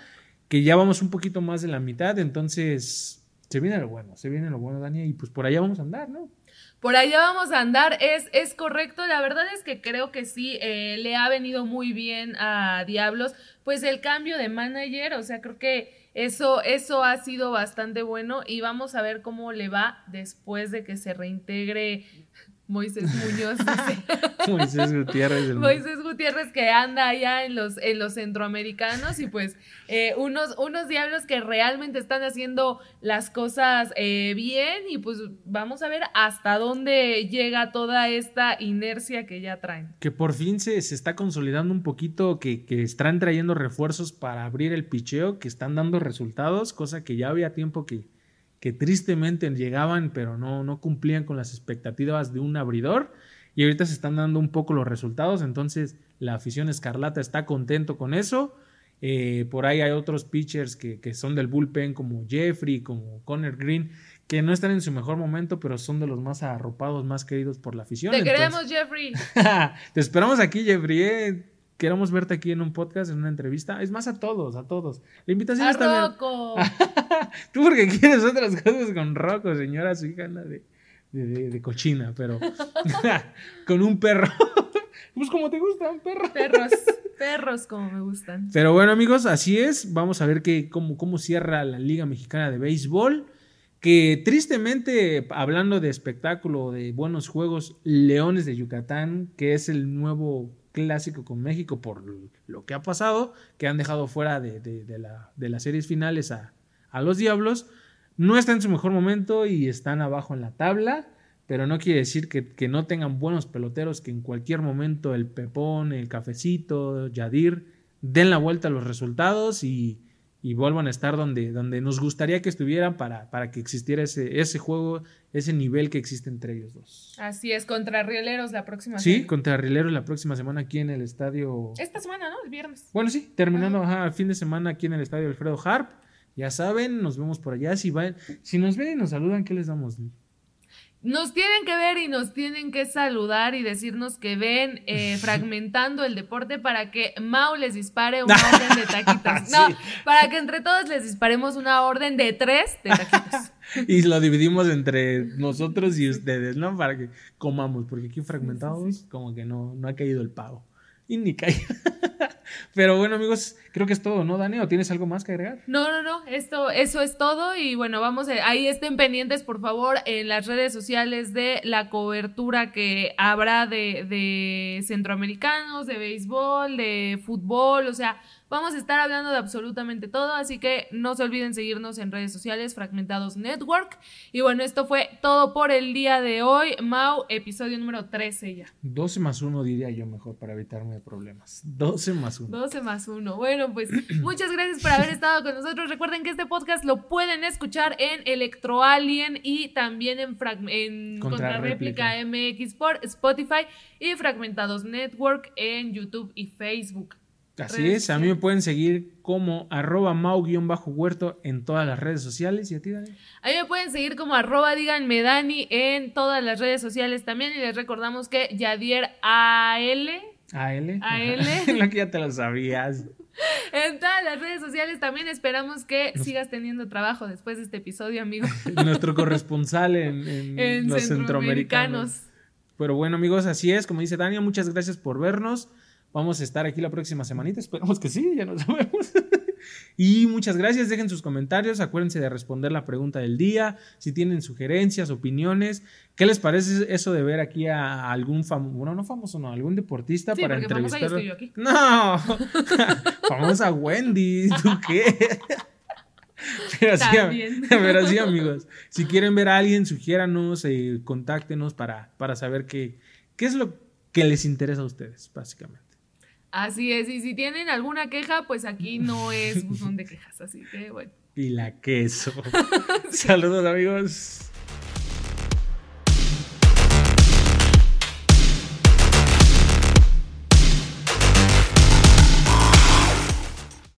que ya vamos un poquito más de la mitad, entonces se viene lo bueno, se viene lo bueno, Dani, y pues por allá vamos a andar, ¿no? Por allá vamos a andar, es, es correcto, la verdad es que creo que sí, eh, le ha venido muy bien a Diablos, pues el cambio de manager, o sea, creo que eso, eso ha sido bastante bueno y vamos a ver cómo le va después de que se reintegre Moisés Muñoz. <laughs> Moisés Gutiérrez. El... Moisés Gutiérrez que anda allá en los, en los centroamericanos y pues eh, unos, unos diablos que realmente están haciendo las cosas eh, bien y pues vamos a ver hasta dónde llega toda esta inercia que ya traen. Que por fin se, se está consolidando un poquito, que, que están trayendo refuerzos para abrir el picheo, que están dando resultados, cosa que ya había tiempo que que tristemente llegaban, pero no, no cumplían con las expectativas de un abridor. Y ahorita se están dando un poco los resultados, entonces la afición escarlata está contento con eso. Eh, por ahí hay otros pitchers que, que, son del bullpen, como Jeffrey, como Connor Green, que no están en su mejor momento, pero son de los más arropados, más queridos por la afición. Te entonces... queremos, Jeffrey. <laughs> Te esperamos aquí, Jeffrey. ¿eh? Queremos verte aquí en un podcast, en una entrevista. Es más, a todos, a todos. La invitación a está Rocco. <laughs> Tú porque quieres otras cosas con Rocco, señora, su hija anda de, de, de, de cochina, pero <laughs> <laughs> con un perro. pues como te gusta, un perro. Perros, perros como me gustan. Pero bueno, amigos, así es. Vamos a ver que, cómo, cómo cierra la Liga Mexicana de Béisbol. Que tristemente, hablando de espectáculo, de buenos juegos, Leones de Yucatán, que es el nuevo clásico con México por lo que ha pasado, que han dejado fuera de, de, la, de las series finales a, a, los Diablos, no está en su mejor momento y están abajo en la tabla, pero no quiere decir que, que no tengan buenos peloteros, que en cualquier momento el Pepón, el Cafecito, Yadir, den la vuelta a los resultados y, y vuelvan a estar donde, donde nos gustaría que estuvieran para, para que existiera ese, ese juego, ese nivel que existe entre ellos dos. Así es, contra Rieleros la próxima Sí, semana. contra Rieleros la próxima semana aquí en el estadio. Esta semana, ¿no? El viernes. Bueno, sí, terminando ajá, el fin de semana aquí en el estadio Alfredo Harp. Ya saben, nos vemos por allá. Si, van, si nos ven y nos saludan, ¿qué les damos? Nos tienen que ver y nos tienen que saludar y decirnos que ven eh, <laughs> fragmentando el deporte para que Mau les dispare una <laughs> orden de taquitos. No, sí. para que entre todos les disparemos una orden de tres de taquitos. <laughs> y lo dividimos entre nosotros y ustedes, ¿no? Para que comamos, porque aquí fragmentados como que no, no ha caído el pago. Y ni cae. Pero bueno, amigos, creo que es todo, ¿no, Dani? ¿O tienes algo más que agregar? No, no, no, esto, eso es todo. Y bueno, vamos, a, ahí estén pendientes, por favor, en las redes sociales de la cobertura que habrá de, de centroamericanos, de béisbol, de fútbol, o sea, vamos a estar hablando de absolutamente todo, así que no se olviden seguirnos en redes sociales, Fragmentados Network. Y bueno, esto fue todo por el día de hoy. Mau, episodio número 13 ya. 12 más 1 diría yo mejor para evitarme problemas. 12 más 1. 12 más 1. Bueno, pues <clears throat> muchas gracias por haber estado con nosotros. Recuerden que este podcast lo pueden escuchar en Electro Alien y también en, en Contrarréplica MX por Spotify y Fragmentados Network en YouTube y Facebook. Así es, a mí me pueden seguir como arroba mau-huerto en todas las redes sociales. ¿Y a ti, Dani? A mí me pueden seguir como arroba díganme Dani en todas las redes sociales también. Y les recordamos que Yadier AL. AL. AL. <laughs> lo que ya te lo sabías. <laughs> En todas las redes sociales también esperamos que Nos... sigas teniendo trabajo después de este episodio, amigo. <laughs> Nuestro corresponsal en, en, en los centroamericanos. centroamericanos. Pero bueno, amigos, así es. Como dice Dania, muchas gracias por vernos. Vamos a estar aquí la próxima semanita. Esperamos que sí, ya no sabemos. <laughs> y muchas gracias. Dejen sus comentarios. Acuérdense de responder la pregunta del día. Si tienen sugerencias, opiniones. ¿Qué les parece eso de ver aquí a algún famoso, bueno, no famoso, no, algún deportista sí, para entrevistar? Famosa yo aquí. No, <laughs> famosa Wendy, ¿tú qué? Pero así, <laughs> pero así, amigos, si quieren ver a alguien, sugiéranos, eh, contáctenos para, para saber qué, qué es lo que les interesa a ustedes, básicamente. Así es, y si tienen alguna queja, pues aquí no es buzón de quejas, así que bueno. Y la queso. <laughs> Saludos amigos.